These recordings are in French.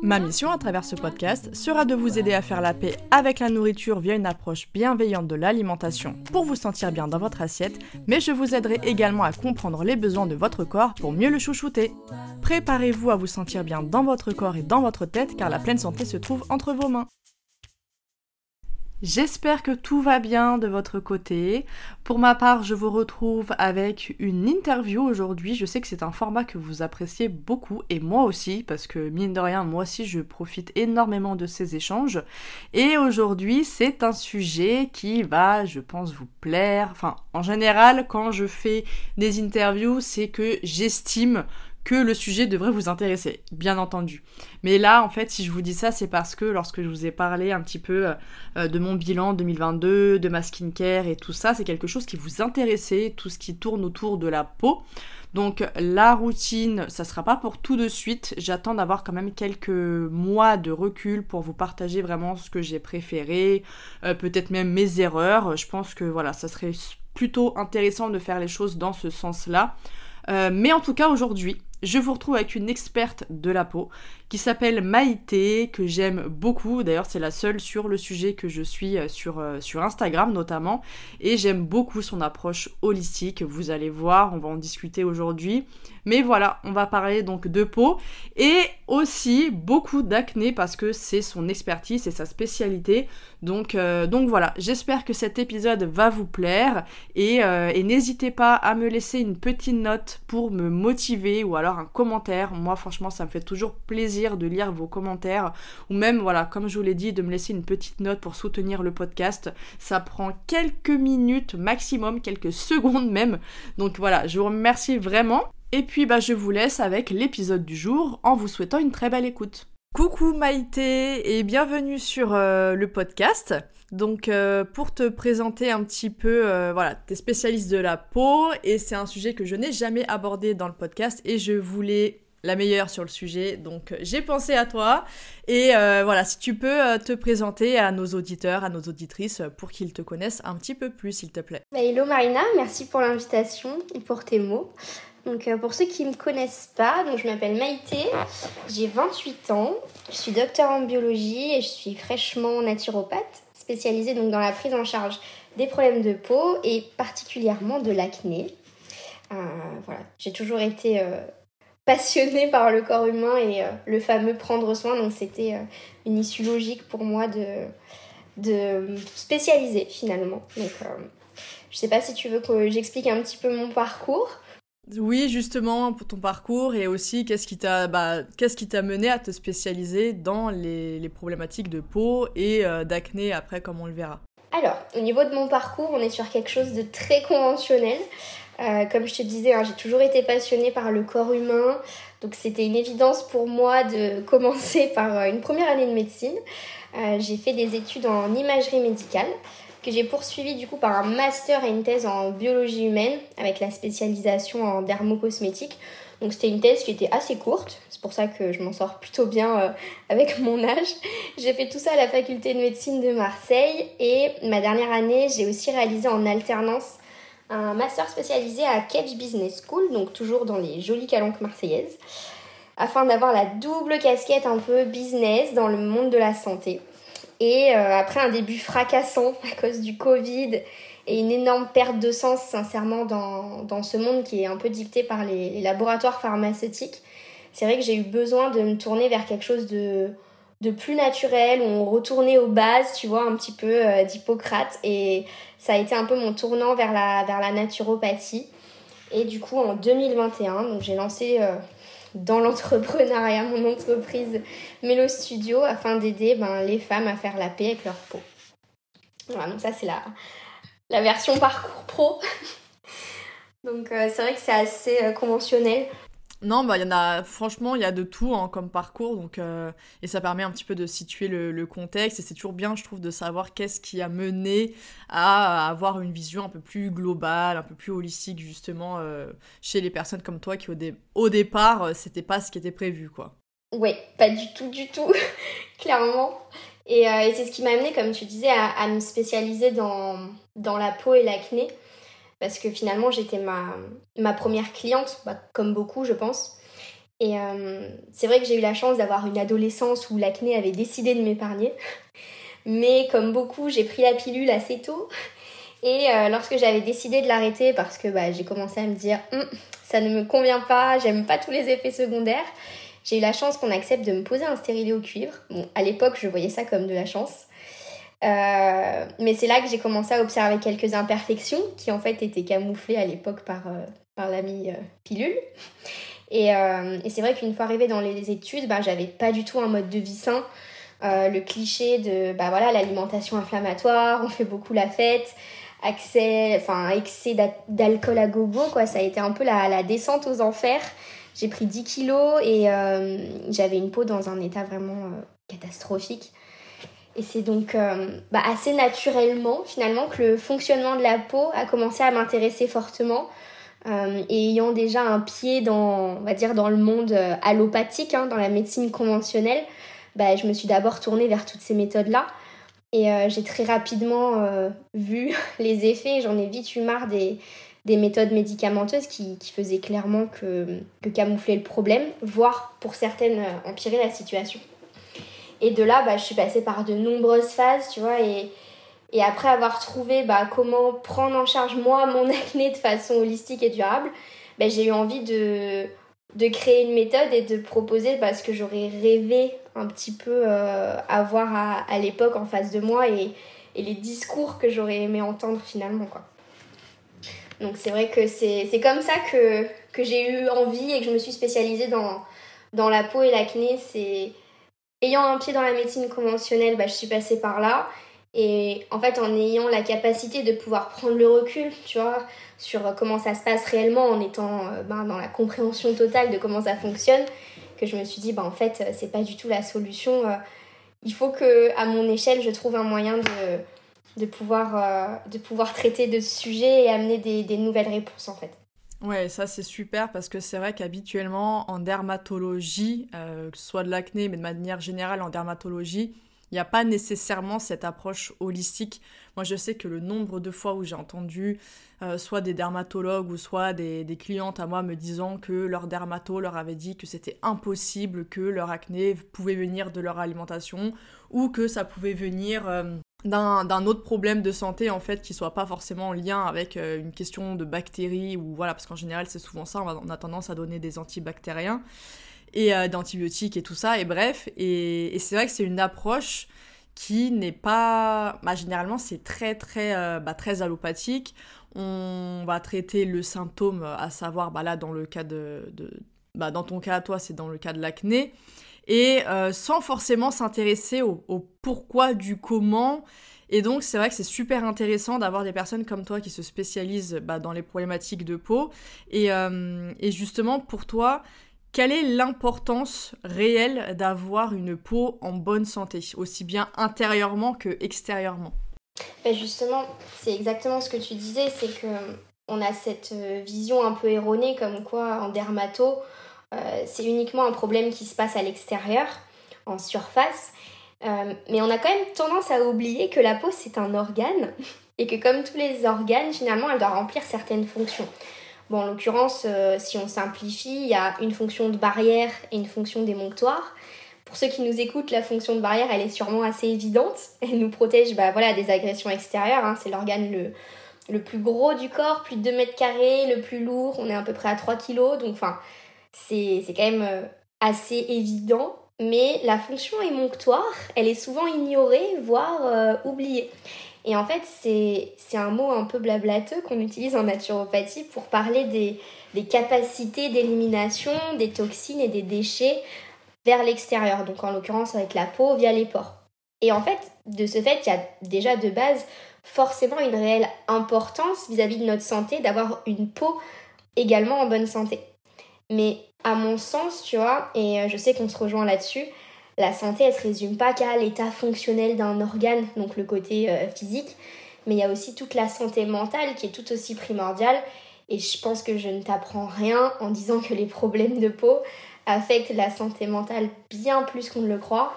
Ma mission à travers ce podcast sera de vous aider à faire la paix avec la nourriture via une approche bienveillante de l'alimentation pour vous sentir bien dans votre assiette, mais je vous aiderai également à comprendre les besoins de votre corps pour mieux le chouchouter. Préparez-vous à vous sentir bien dans votre corps et dans votre tête car la pleine santé se trouve entre vos mains. J'espère que tout va bien de votre côté. Pour ma part, je vous retrouve avec une interview aujourd'hui. Je sais que c'est un format que vous appréciez beaucoup et moi aussi parce que mine de rien, moi aussi je profite énormément de ces échanges. Et aujourd'hui, c'est un sujet qui va, je pense, vous plaire. Enfin, en général, quand je fais des interviews, c'est que j'estime que le sujet devrait vous intéresser, bien entendu. Mais là, en fait, si je vous dis ça, c'est parce que lorsque je vous ai parlé un petit peu euh, de mon bilan 2022, de ma skincare et tout ça, c'est quelque chose qui vous intéressait, tout ce qui tourne autour de la peau. Donc la routine, ça sera pas pour tout de suite. J'attends d'avoir quand même quelques mois de recul pour vous partager vraiment ce que j'ai préféré, euh, peut-être même mes erreurs. Je pense que voilà, ça serait plutôt intéressant de faire les choses dans ce sens-là. Euh, mais en tout cas aujourd'hui, je vous retrouve avec une experte de la peau qui s'appelle Maïté, que j'aime beaucoup. D'ailleurs, c'est la seule sur le sujet que je suis euh, sur, euh, sur Instagram notamment. Et j'aime beaucoup son approche holistique. Vous allez voir, on va en discuter aujourd'hui. Mais voilà, on va parler donc de peau et aussi beaucoup d'acné parce que c'est son expertise, c'est sa spécialité. Donc, euh, donc voilà, j'espère que cet épisode va vous plaire et, et n'hésitez pas à me laisser une petite note pour me motiver ou alors un commentaire. Moi, franchement, ça me fait toujours plaisir de lire vos commentaires ou même, voilà, comme je vous l'ai dit, de me laisser une petite note pour soutenir le podcast. Ça prend quelques minutes maximum, quelques secondes même. Donc voilà, je vous remercie vraiment. Et puis bah je vous laisse avec l'épisode du jour en vous souhaitant une très belle écoute. Coucou Maïté et bienvenue sur euh, le podcast. Donc euh, pour te présenter un petit peu, euh, voilà, t'es spécialiste de la peau et c'est un sujet que je n'ai jamais abordé dans le podcast et je voulais la meilleure sur le sujet. Donc j'ai pensé à toi. Et euh, voilà, si tu peux euh, te présenter à nos auditeurs, à nos auditrices, pour qu'ils te connaissent un petit peu plus, s'il te plaît. Bah, hello Marina, merci pour l'invitation et pour tes mots. Donc euh, pour ceux qui ne me connaissent pas, donc je m'appelle Maïté, j'ai 28 ans, je suis docteur en biologie et je suis fraîchement naturopathe, spécialisée donc dans la prise en charge des problèmes de peau et particulièrement de l'acné. voilà, j'ai toujours été passionnée par le corps humain et euh, le fameux prendre soin. Donc c'était euh, une issue logique pour moi de, de spécialiser finalement. Donc euh, je sais pas si tu veux que j'explique un petit peu mon parcours. Oui, justement, pour ton parcours et aussi qu'est-ce qui t'a bah, qu'est-ce qui t'a mené à te spécialiser dans les, les problématiques de peau et d'acné après, comme on le verra. Alors, au niveau de mon parcours, on est sur quelque chose de très conventionnel. Euh, comme je te disais, hein, j'ai toujours été passionnée par le corps humain, donc c'était une évidence pour moi de commencer par euh, une première année de médecine. Euh, j'ai fait des études en imagerie médicale que j'ai poursuivi du coup par un master et une thèse en biologie humaine avec la spécialisation en dermocosmétique. Donc c'était une thèse qui était assez courte, c'est pour ça que je m'en sors plutôt bien avec mon âge. J'ai fait tout ça à la faculté de médecine de Marseille et ma dernière année j'ai aussi réalisé en alternance un master spécialisé à Kedge Business School, donc toujours dans les jolies calanques marseillaises, afin d'avoir la double casquette un peu business dans le monde de la santé. Et euh, après un début fracassant à cause du Covid et une énorme perte de sens sincèrement dans, ce monde qui est un peu dicté par les laboratoires pharmaceutiques, c'est vrai que j'ai eu besoin de me tourner vers quelque chose de, de plus naturel, on retournait aux bases, tu vois, un petit peu euh, d'Hippocrate. Et ça a été un peu mon tournant vers la, naturopathie. Et du coup, en 2021, donc j'ai lancé euh, dans l'entrepreneuriat, mon entreprise Mélo Studio, afin d'aider ben, les femmes à faire la paix avec leur peau. Voilà, donc ça c'est la, version parcours pro. donc euh, c'est vrai que c'est assez conventionnel. Non, bah il y en a, franchement, il y a de tout hein, comme parcours, donc euh, et ça permet un petit peu de situer le, contexte et c'est toujours bien, je trouve, de savoir qu'est-ce qui a mené à avoir une vision un peu plus globale, un peu plus holistique justement chez les personnes comme toi qui au, au départ c'était pas ce qui était prévu, quoi. Oui, pas du tout, du tout, clairement. Euh, et, c'est ce qui m'a amené, comme tu disais, à, me spécialiser dans la peau et l'acné. Parce que finalement, j'étais ma, première cliente, bah, comme beaucoup, je pense. Et euh, c'est vrai que j'ai eu la chance d'avoir une adolescence où l'acné avait décidé de m'épargner. Mais comme beaucoup, j'ai pris la pilule assez tôt. Et euh, lorsque j'avais décidé de l'arrêter, parce que bah, j'ai commencé à me dire, hum, ça ne me convient pas, j'aime pas tous les effets secondaires, j'ai eu la chance qu'on accepte de me poser un stérilet au cuivre. Bon, à l'époque, je voyais ça comme de la chance. Euh, mais c'est là que j'ai commencé à observer quelques imperfections qui en fait étaient camouflées à l'époque par, euh, par l'ami euh, pilule. Et, et c'est vrai qu'une fois arrivée dans les études, bah, j'avais pas du tout un mode de vie sain. le cliché de bah voilà l'alimentation inflammatoire, on fait beaucoup la fête, accès, excès d'alcool à gogo quoi, ça a été un peu la, la descente aux enfers. J'ai pris 10 kilos et j'avais une peau dans un état vraiment catastrophique. Et c'est donc euh, bah, assez naturellement finalement que le fonctionnement de la peau a commencé à m'intéresser fortement. et ayant déjà un pied dans, on va dire, dans le monde allopathique, hein, dans la médecine conventionnelle, bah, je me suis d'abord tournée vers toutes ces méthodes-là. Et j'ai très rapidement vu les effets, j'en ai vite eu marre des, des méthodes médicamenteuses qui, faisaient clairement que, que, camoufler le problème, voire pour certaines euh, empirer la situation. Et de là, bah, je suis passée par de nombreuses phases, tu vois, et, et après avoir trouvé bah, comment prendre en charge moi mon acné de façon holistique et durable, bah, j'ai eu envie de, de créer une méthode et de proposer parce que j'aurais rêvé un petit peu euh, avoir à, à l'époque en face de moi et, et les discours que j'aurais aimé entendre finalement. quoi. Donc c'est vrai que c'est comme ça que, que j'ai eu envie et que je me suis spécialisée dans, dans la peau et l'acné. C'est ayant un pied dans la médecine conventionnelle, bah, je suis passée par là. Et en fait, en ayant la capacité de pouvoir prendre le recul, tu vois, sur comment ça se passe réellement, en étant euh, ben, dans la compréhension totale de comment ça fonctionne, que je me suis dit, bah, en fait, c'est pas du tout la solution. Euh, il faut que, à mon échelle, je trouve un moyen de, de pouvoir, euh, de pouvoir traiter de ce sujet et amener des, des nouvelles réponses en fait. Ouais, ça c'est super parce que c'est vrai qu'habituellement en dermatologie, euh, que ce soit de l'acné, mais de manière générale en dermatologie, il n'y a pas nécessairement cette approche holistique. Moi, je sais que le nombre de fois où j'ai entendu euh, soit des dermatologues ou soit des, des, clientes à moi me disant que leur dermato leur avait dit que c'était impossible que leur acné pouvait venir de leur alimentation ou que ça pouvait venir d'un autre problème de santé en fait qui soit pas forcément en lien avec euh, une question de bactéries ou voilà parce qu'en général c'est souvent ça on, a tendance à donner des antibactériens et euh, d'antibiotiques et tout ça et bref et, c'est vrai que c'est une approche qui n'est pas bah, généralement c'est très très euh, bah, très allopathique. On va traiter le symptôme à savoir bah, là dans le cas de, bah, dans ton cas toi c'est dans le cas de l'acné et euh, sans forcément s'intéresser au, pourquoi du comment. Et donc c'est vrai que c'est super intéressant d'avoir des personnes comme toi qui se spécialisent bah, dans les problématiques de peau. Euh, et, justement pour toi, quelle est l'importance réelle d'avoir une peau en bonne santé, aussi bien intérieurement que extérieurement? Ben, Justement, c'est exactement ce que tu disais, c'est que on a cette euh, vision un peu erronée comme quoi en dermato, euh, c'est uniquement un problème qui se passe à l'extérieur, en surface. Euh, mais on a quand même tendance à oublier que la peau, c'est un organe et que comme tous les organes, finalement, elle doit remplir certaines fonctions. Bon, en l'occurrence, euh, si on simplifie, il y a une fonction de barrière et une fonction d'émonctoire. Pour ceux qui nous écoutent, la fonction de barrière, elle est sûrement assez évidente. Elle nous protège bah, voilà, des agressions extérieures. Hein. C'est l'organe le, plus gros du corps, plus de 2 mètres carrés, le plus lourd. On est à peu près à 3 kilos. Donc, enfin, c'est quand même euh, assez évident, mais la fonction émonctoire, elle est souvent ignorée, voire euh, oubliée. Et en fait, c'est un mot un peu blablateux qu'on utilise en naturopathie pour parler des, des capacités d'élimination des toxines et des déchets vers l'extérieur, donc en l'occurrence avec la peau via les pores. Et en fait, de ce fait, il y a déjà de base forcément une réelle importance vis-à-vis de notre santé d'avoir une peau également en bonne santé. Mais à mon sens, tu vois, et euh, je sais qu'on se rejoint là-dessus, la santé, elle se résume pas qu'à l'état fonctionnel d'un organe, donc le côté euh, physique, mais il y a aussi toute la santé mentale qui est tout aussi primordiale. Et je pense que je ne t'apprends rien en disant que les problèmes de peau affectent la santé mentale bien plus qu'on ne le croit.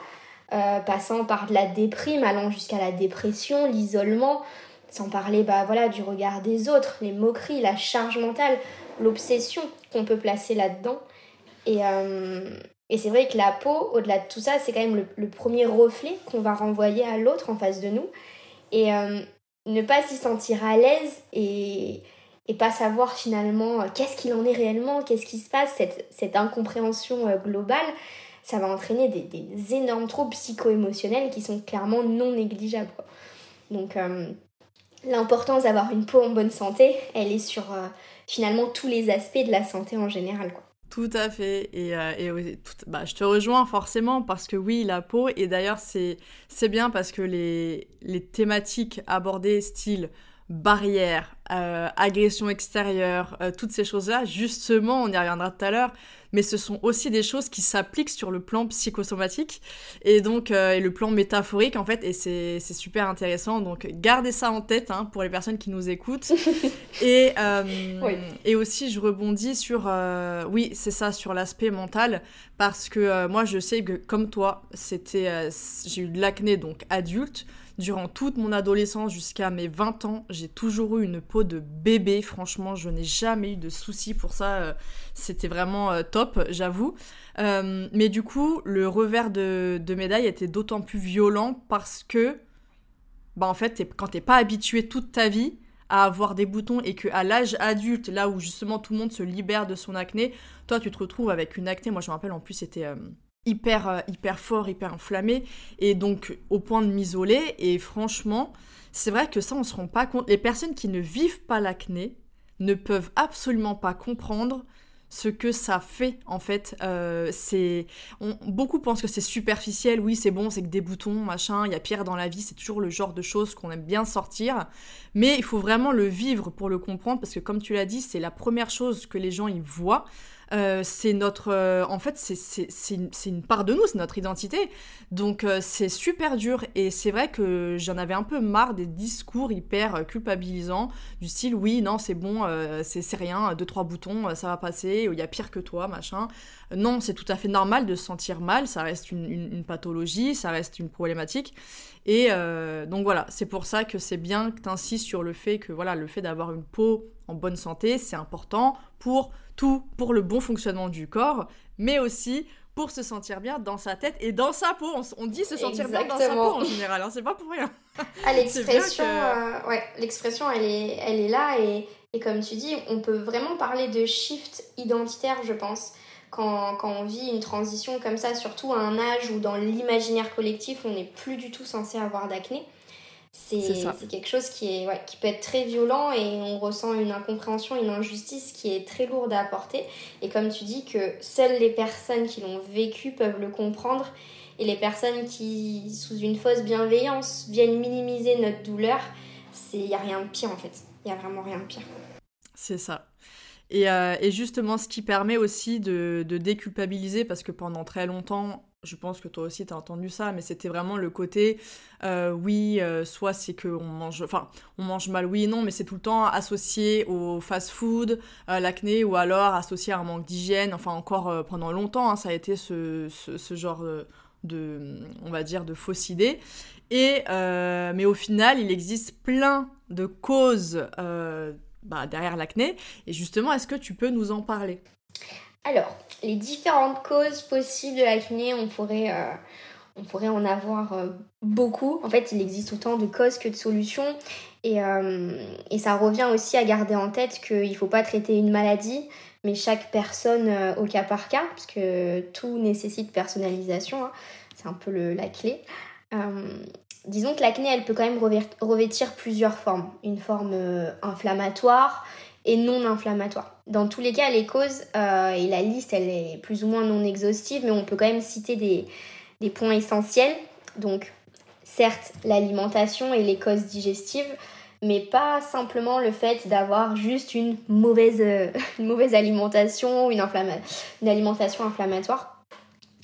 Euh, passant par de la déprime, allant jusqu'à la dépression, l'isolement, sans parler bah, voilà, du regard des autres, les moqueries, la charge mentale, l'obsession qu'on peut placer là-dedans. Et, euh, et c'est vrai que la peau, au-delà de tout ça, c'est quand même le, premier reflet qu'on va renvoyer à l'autre en face de nous. Et euh, ne pas s'y sentir à l'aise et, et pas savoir finalement qu'est-ce qu'il en est réellement, qu'est-ce qui se passe, cette, cette incompréhension globale, ça va entraîner des, énormes troubles psycho-émotionnels qui sont clairement non négligeables. Donc euh, l'importance d'avoir une peau en bonne santé, elle est sur euh, finalement tous les aspects de la santé en général. Tout à fait. Et, euh, bah, je te rejoins forcément parce que oui, la peau, et d'ailleurs c'est bien parce que les, les thématiques abordées, style barrière, agression extérieure, toutes ces choses-là, justement, on y reviendra tout à l'heure, mais ce sont aussi des choses qui s'appliquent sur le plan psychosomatique et donc euh, et le plan métaphorique en fait et c'est super intéressant donc gardez ça en tête hein, pour les personnes qui nous écoutent. Et euh, et aussi je rebondis sur euh, oui c'est ça sur l'aspect mental parce que moi je sais que comme toi c'était j'ai eu de l'acné donc adulte Durant toute mon adolescence jusqu'à mes 20 ans, j'ai toujours eu une peau de bébé. Franchement, je n'ai jamais eu de soucis pour ça. Euh, c'était vraiment euh, top, j'avoue. Euh, mais du coup, le revers de, médaille était d'autant plus violent parce que, bah en fait, quand t'es pas habitué toute ta vie à avoir des boutons et que à l'âge adulte, là où justement tout le monde se libère de son acné, toi tu te retrouves avec une acné. Moi je me rappelle en plus c'était hyper fort, hyper inflammé, et donc au point de m'isoler. Et franchement, c'est vrai que ça, on se rend pas compte. Les personnes qui ne vivent pas l'acné ne peuvent absolument pas comprendre ce que ça fait en fait. Euh, c'est beaucoup pensent que c'est superficiel. Oui, c'est bon, c'est que des boutons, machin. Il y a pire dans la vie. C'est toujours le genre de choses qu'on aime bien sortir. Mais il faut vraiment le vivre pour le comprendre parce que comme tu l'as dit, c'est la première chose que les gens y voient. Euh, c'est notre. Euh, en fait, c'est une, une, part de nous, c'est notre identité. Donc, euh, c'est super dur. Et c'est vrai que j'en avais un peu marre des discours hyper culpabilisants, du style oui, non, c'est bon, c'est rien, deux, trois boutons, ça va passer, il y a pire que toi, machin. Non, c'est tout à fait normal de se sentir mal, ça reste une, une pathologie, ça reste une problématique. Et donc voilà, c'est pour ça que c'est bien que tu insistes sur le fait que voilà, le fait d'avoir une peau en bonne santé, c'est important pour tout pour le bon fonctionnement du corps, mais aussi pour se sentir bien dans sa tête et dans sa peau. On, dit se sentir bien dans sa peau en général, hein, c'est pas pour rien. Ah, l'expression, euh, ouais, l'expression, elle est, elle est là et, et, comme tu dis, on peut vraiment parler de shift identitaire, je pense. Quand, quand, on vit une transition comme ça, surtout à un âge où dans l'imaginaire collectif, on n'est plus du tout censé avoir d'acné. C'est quelque chose qui, est, qui peut être très violent et on ressent une incompréhension, une injustice qui est très lourde à apporter. Et comme tu dis que seules les personnes qui l'ont vécu peuvent le comprendre et les personnes qui, sous une fausse bienveillance, viennent minimiser notre douleur, il n'y a rien de pire en fait. Il n'y a vraiment rien de pire. C'est ça. Et, euh, et, justement, ce qui permet aussi de, de déculpabiliser, parce que pendant très longtemps, je pense que toi aussi tu as entendu ça, mais c'était vraiment le côté, euh, oui, euh, soit c'est qu'on mange, enfin, on mange mal, oui et non, mais c'est tout le temps associé au fast-food, à l'acné, ou alors associé à un manque d'hygiène, enfin encore euh, pendant longtemps, hein, ça a été ce, ce, genre de, on va dire, de fausse idée. Et, mais au final, il existe plein de causes bah, derrière l'acné, et justement, est-ce que tu peux nous en parler? Alors, les différentes causes possibles de l'acné, on pourrait, euh, on pourrait en avoir euh, beaucoup. En fait, il existe autant de causes que de solutions. Et, euh, ça revient aussi à garder en tête qu'il ne faut pas traiter une maladie, mais chaque personne au cas par cas, parce que tout nécessite personnalisation. Hein. C'est un peu la clé. disons que l'acné, elle peut quand même revêtir plusieurs formes. Une forme inflammatoire et non inflammatoire. Dans tous les cas, les causes, et la liste, elle est plus ou moins non exhaustive, mais on peut quand même citer des, points essentiels. Donc, certes, l'alimentation et les causes digestives, mais pas simplement le fait d'avoir juste une mauvaise, euh, alimentation ou une, alimentation inflammatoire.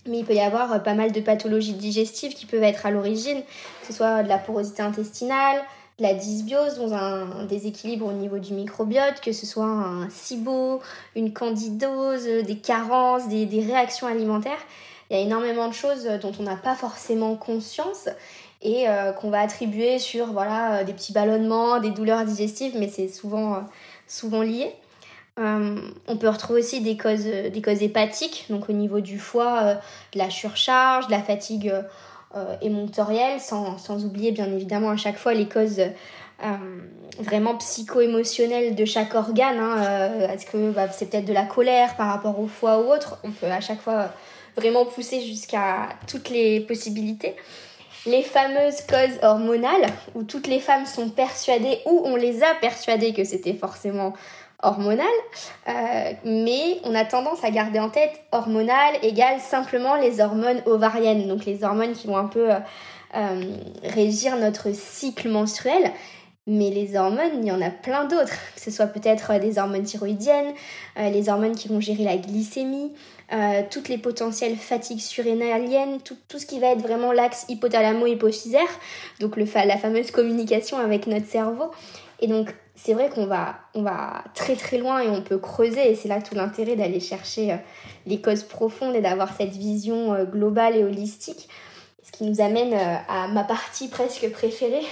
Mais il peut y avoir euh, pas mal de pathologies digestives qui peuvent être à l'origine, que ce soit de la porosité intestinale, la dysbiose, donc un, déséquilibre au niveau du microbiote, que ce soit un SIBO, une candidose, des carences, des, réactions alimentaires. Il y a énormément de choses dont on n'a pas forcément conscience et euh, qu'on va attribuer sur voilà, euh, des petits ballonnements, des douleurs digestives, mais c'est souvent, euh, souvent lié. on peut retrouver aussi des causes, des causes hépatiques, donc au niveau du foie, de la surcharge, de la fatigue émonctorielle, sans, sans, oublier bien évidemment à chaque fois les causes vraiment psycho-émotionnelles de chaque organe. Hein, Est-ce que bah, c'est peut-être de la colère par rapport au foie ou autre On peut à chaque fois vraiment pousser jusqu'à toutes les possibilités les fameuses causes hormonales, où toutes les femmes sont persuadées, ou on les a persuadées que c'était forcément hormonal, euh, mais on a tendance à garder en tête hormonal égale simplement les hormones ovariennes, donc les hormones qui vont un peu euh, euh, régir notre cycle menstruel. Mais les hormones, il y en a plein d'autres, que ce soit peut-être des hormones thyroïdiennes, les hormones qui vont gérer la glycémie, euh, toutes les potentielles fatigues surrénaliennes, tout, tout, ce qui va être vraiment l'axe hypothalamo-hypophysaire, donc le, la fameuse communication avec notre cerveau. Et donc, c'est vrai qu'on va, on va très très loin et on peut creuser, et c'est là tout l'intérêt d'aller chercher euh, les causes profondes et d'avoir cette vision euh, globale et holistique. Ce qui nous amène à ma partie presque préférée,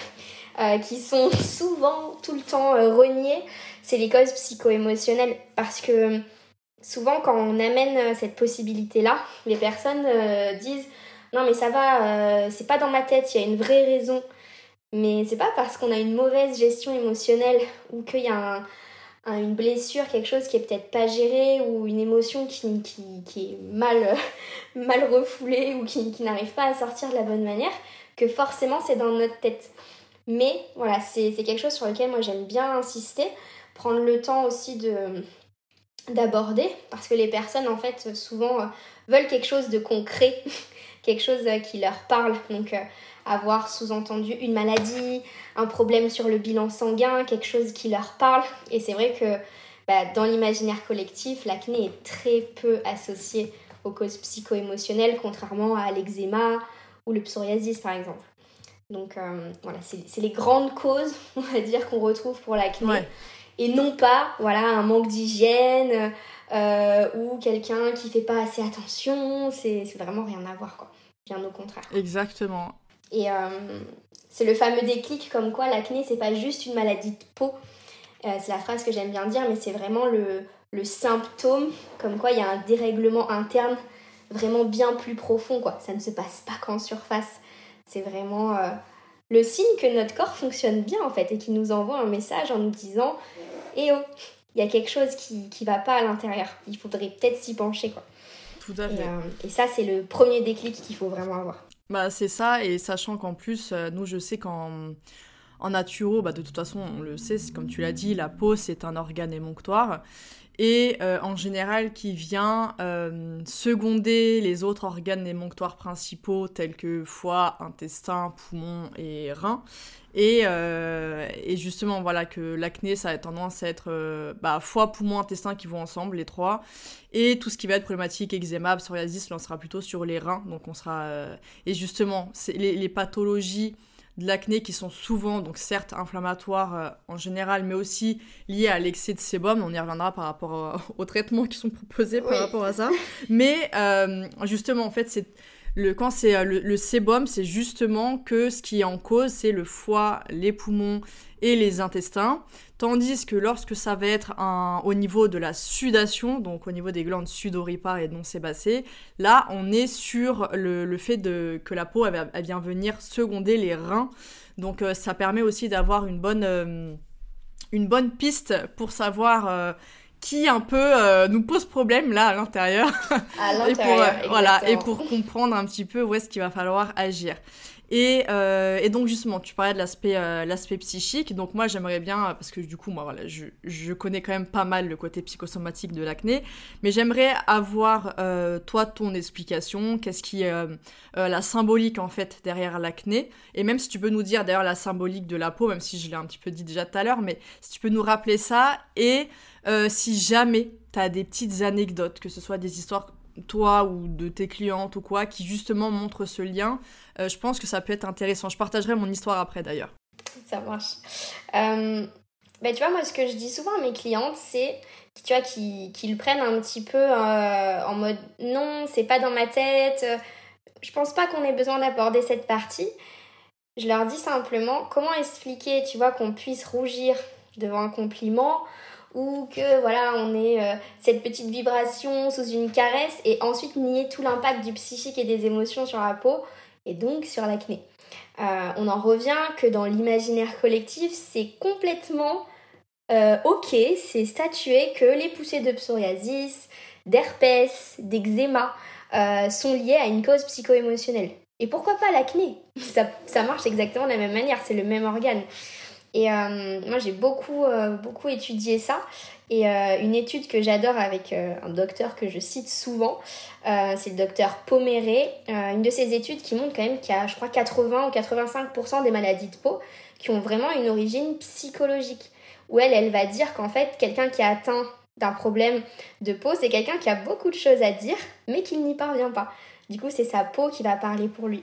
qui sont souvent tout le temps reniées, c'est les causes psycho-émotionnelles. Parce que souvent quand on amène euh, cette possibilité-là, les personnes euh, disent non mais ça va, euh, c'est pas dans ma tête, il y a une vraie raison. Mais c'est pas parce qu'on a une mauvaise gestion émotionnelle ou qu'il y a une blessure, quelque chose qui est peut-être pas géré ou une émotion qui, est mal, refoulée ou qui, qui n'arrive pas à sortir de la bonne manière que forcément c'est dans notre tête. Mais voilà, c'est quelque chose sur lequel moi j'aime bien insister, prendre le temps aussi de, d'aborder parce que les personnes en fait souvent euh, veulent quelque chose de concret, quelque chose euh, qui leur parle. Donc euh, avoir sous-entendu une maladie, un problème sur le bilan sanguin, quelque chose qui leur parle. Et c'est vrai que bah, dans l'imaginaire collectif, l'acné est très peu associé aux causes psycho-émotionnelles, contrairement à l'eczéma ou le psoriasis par exemple. Donc voilà, c'est les grandes causes, on va dire, qu'on retrouve pour l'acné. Et non pas voilà un manque d'hygiène euh, ou quelqu'un qui fait pas assez attention. C'est vraiment rien à voir quoi. Bien au contraire. Exactement et euh, c'est le fameux déclic comme quoi l'acné c'est pas juste une maladie de peau euh, c'est la phrase que j'aime bien dire mais c'est vraiment le, le symptôme comme quoi il y a un dérèglement interne vraiment bien plus profond quoi ça ne se passe pas qu'en surface c'est vraiment le signe que notre corps fonctionne bien en fait et qui nous envoie un message en nous disant Eh oh, il y a quelque chose qui, qui va pas à l'intérieur. Il faudrait peut-être s'y pencher quoi. Tout à fait. Euh, et, ça, c'est le premier déclic qu'il faut vraiment avoir. Bah, c'est ça, et sachant qu'en plus, euh, nous, je sais qu'en en naturo, bah, de toute façon, on le sait, comme tu l'as dit, la peau, c'est un organe émonctoire et euh, en général qui vient euh, seconder les autres organes émonctoires principaux tels que foie, intestin, poumon et rein. Et, euh, et justement, voilà, que l'acné, ça a tendance à être bah, foie, poumon, intestin qui vont ensemble, les trois. Et tout ce qui va être problématique, eczéma, psoriasis, là, on sera plutôt sur les reins. Donc, on sera. Et justement, les, les pathologies de l'acné qui sont souvent, donc certes inflammatoires euh, en général, mais aussi liées à l'excès de sébum. On y reviendra par rapport aux traitements qui sont proposés par rapport à ça. Mais euh, justement, en fait, c'est le, quand c'est euh, le, sébum, c'est justement que ce qui est en cause, c'est le foie, les poumons et les intestins. Tandis que lorsque ça va être un, au niveau de la sudation, donc au niveau des glandes sudoripares et non sébacées, là on est sur le, fait de, que la peau elle, vient venir seconder les reins. Donc euh, ça permet aussi d'avoir une bonne, euh, une bonne piste pour savoir qui un peu euh, nous pose problème là à l'intérieur. À l'intérieur. voilà, et pour comprendre un petit peu où est-ce qu'il va falloir agir. Euh, et, donc justement, tu parlais de l'aspect euh, psychique. Donc moi, j'aimerais bien, parce que du coup, moi, voilà, je, connais quand même pas mal le côté psychosomatique de l'acné, mais j'aimerais avoir euh, toi ton explication. Qu'est-ce qui est la symbolique en fait derrière l'acné? Et même si tu peux nous dire d'ailleurs la symbolique de la peau, même si je l'ai un petit peu dit déjà tout à l'heure, mais si tu peux nous rappeler ça et si jamais tu as des petites anecdotes, que ce soit des histoires toi ou de tes clientes ou quoi, qui justement montrent ce lien, euh, je pense que ça peut être intéressant. Je partagerai mon histoire après d'ailleurs. Ça marche. Euh, bah, tu vois, moi, ce que je dis souvent à mes clientes, c'est qu'ils prennent un petit peu euh, en mode non, c'est pas dans ma tête, je pense pas qu'on ait besoin d'aborder cette partie. Je leur dis simplement comment expliquer, tu vois, qu'on puisse rougir devant un compliment ou que voilà on ait euh, cette petite vibration sous une caresse et ensuite nier tout l'impact du psychique et des émotions sur la peau et donc sur l'acné. Euh, on en revient que dans l'imaginaire collectif c'est complètement euh, ok, c'est statué que les poussées de psoriasis, d'herpès, d'eczéma sont liées à une cause psycho-émotionnelle. Et pourquoi pas l'acné? Ça, ça marche exactement de la même manière, c'est le même organe. Et euh, moi, j'ai beaucoup, euh, beaucoup étudié ça. Et euh, une étude que j'adore avec un docteur que je cite souvent, c'est le docteur Poméré. une de ces études qui montre quand même qu'il y a, je crois, 80 ou 85% des maladies de peau qui ont vraiment une origine psychologique. Où elle, elle va dire qu'en fait, quelqu'un qui a atteint d'un problème de peau, c'est quelqu'un qui a beaucoup de choses à dire, mais qui n'y parvient pas. Du coup, c'est sa peau qui va parler pour lui.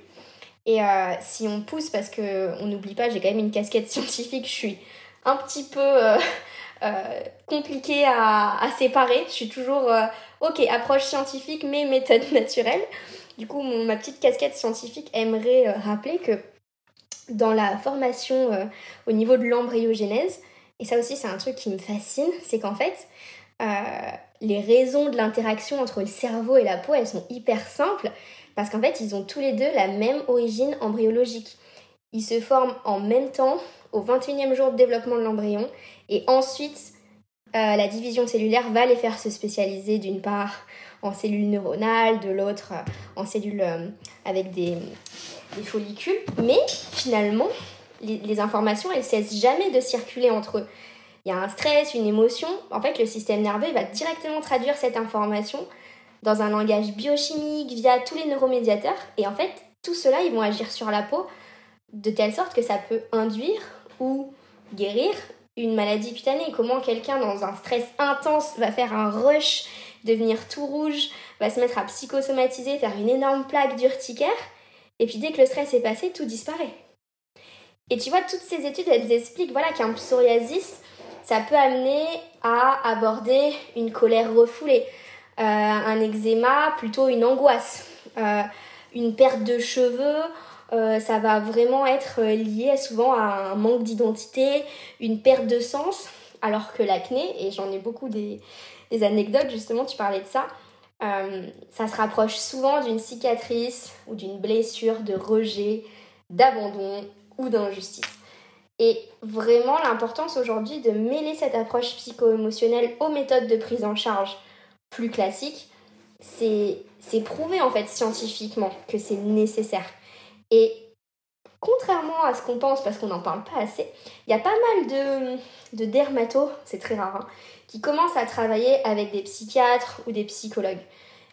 Et euh, si on pousse, parce qu'on n'oublie pas, j'ai quand même une casquette scientifique, je suis un petit peu euh, euh, compliquée à, séparer. Je suis toujours, ok, approche scientifique, mais méthode naturelle. Du coup, ma petite casquette scientifique aimerait rappeler que dans la formation au niveau de l'embryogénèse, et ça aussi c'est un truc qui me fascine, c'est qu'en fait, les raisons de l'interaction entre le cerveau et la peau, elles sont hyper simples parce qu'en fait, ils ont tous les deux la même origine embryologique. Ils se forment en même temps au 21e jour de développement de l'embryon et ensuite euh, la division cellulaire va les faire se spécialiser d'une part en cellules neuronales, de l'autre euh, en cellules euh, avec des, follicules. Mais finalement, les, les, informations, elles cessent jamais de circuler entre eux. Il y a un stress, une émotion. En fait, le système nerveux va directement traduire cette information dans un langage biochimique via tous les neuromédiateurs. Et en fait, tout cela, ils vont agir sur la peau de telle sorte que ça peut induire ou guérir une maladie cutanée. Comment quelqu'un dans un stress intense va faire un rush, devenir tout rouge, va se mettre à psychosomatiser, faire une énorme plaque d'urticaire. Et puis dès que le stress est passé, tout disparaît. Et tu vois, toutes ces études, elles expliquent voilà, qu'un psoriasis, ça peut amener à aborder une colère refoulée, un eczéma, plutôt une angoisse. Euh, une perte de cheveux, euh, ça va vraiment être lié souvent à un manque d'identité, une perte de sens, alors que l'acné, et j'en ai beaucoup des, anecdotes justement, tu parlais de ça, ça se rapproche souvent d'une cicatrice ou d'une blessure de rejet, d'abandon ou d'injustice. Et vraiment l'importance aujourd'hui de mêler cette approche psycho-émotionnelle aux méthodes de prise en charge plus classique, c'est prouvé en fait scientifiquement que c'est nécessaire. Et contrairement à ce qu'on pense, parce qu'on n'en parle pas assez, il y a pas mal de, de dermatos, c'est très rare, hein, qui commencent à travailler avec des psychiatres ou des psychologues.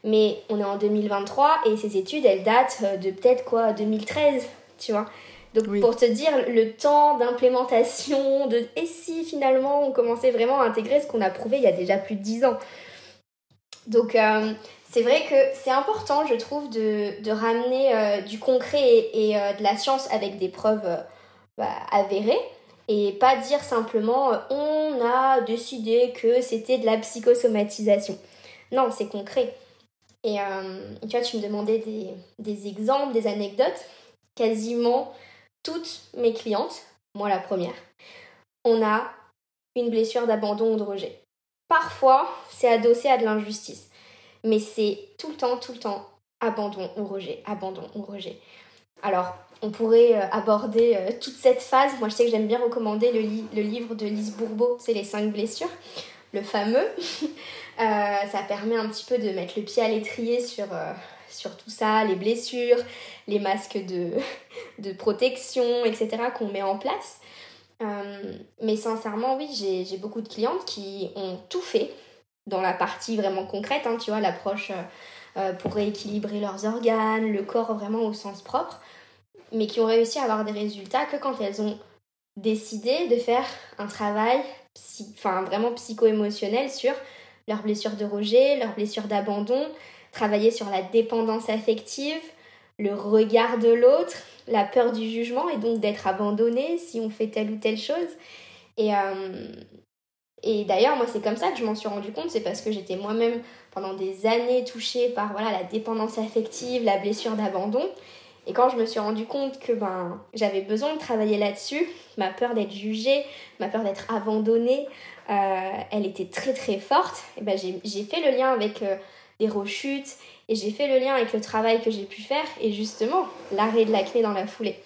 Mais on est en 2023 et ces études, elles datent de peut-être quoi, 2013, tu vois. Donc pour te dire le temps d'implémentation, de et si finalement on commençait vraiment à intégrer ce qu'on a prouvé il y a déjà plus de 10 ans. Donc euh, c'est vrai que c'est important, je trouve, de, ramener euh, du concret et, euh, de la science avec des preuves bah, avérées et pas dire simplement on a décidé que c'était de la psychosomatisation. Non, c'est concret. Et tu vois, tu me demandais des, des, exemples, des anecdotes. Quasiment toutes mes clientes, moi la première, on a une blessure d'abandon ou de rejet. Parfois, c'est adossé à de l'injustice. Mais c'est tout le temps, tout le temps, abandon ou rejet, abandon ou rejet. Alors, on pourrait euh, aborder euh, toute cette phase. Moi, je sais que j'aime bien recommander le, livre de Lise Bourbeau, c'est Les cinq blessures. le fameux. ça permet un petit peu de mettre le pied à l'étrier sur, sur tout ça, les blessures, les masques de, de protection, etc. qu'on met en place. Mais sincèrement, oui, j'ai beaucoup de clientes qui ont tout fait dans la partie vraiment concrète, hein, tu vois, l'approche pour rééquilibrer leurs organes, le corps vraiment au sens propre mais qui ont réussi à avoir des résultats que quand elles ont décidé de faire un travail enfin, vraiment psycho-émotionnel sur leurs blessures de rejet, leurs blessures d'abandon, travailler sur la dépendance affective, le regard de l'autre, la peur du jugement et donc d'être abandonné si on fait telle ou telle chose. Et, euh, et d'ailleurs, moi, c'est comme ça que je m'en suis rendu compte, c'est parce que j'étais moi-même pendant des années touchée par voilà, la dépendance affective, la blessure d'abandon. Et quand je me suis rendu compte que ben, j'avais besoin de travailler là-dessus, ma peur d'être jugée, ma peur d'être abandonnée, euh, elle était très très forte, et ben, j'ai fait le lien avec euh, des rechutes et j'ai fait le lien avec le travail que j'ai pu faire et justement l'arrêt de l'acné dans la foulée.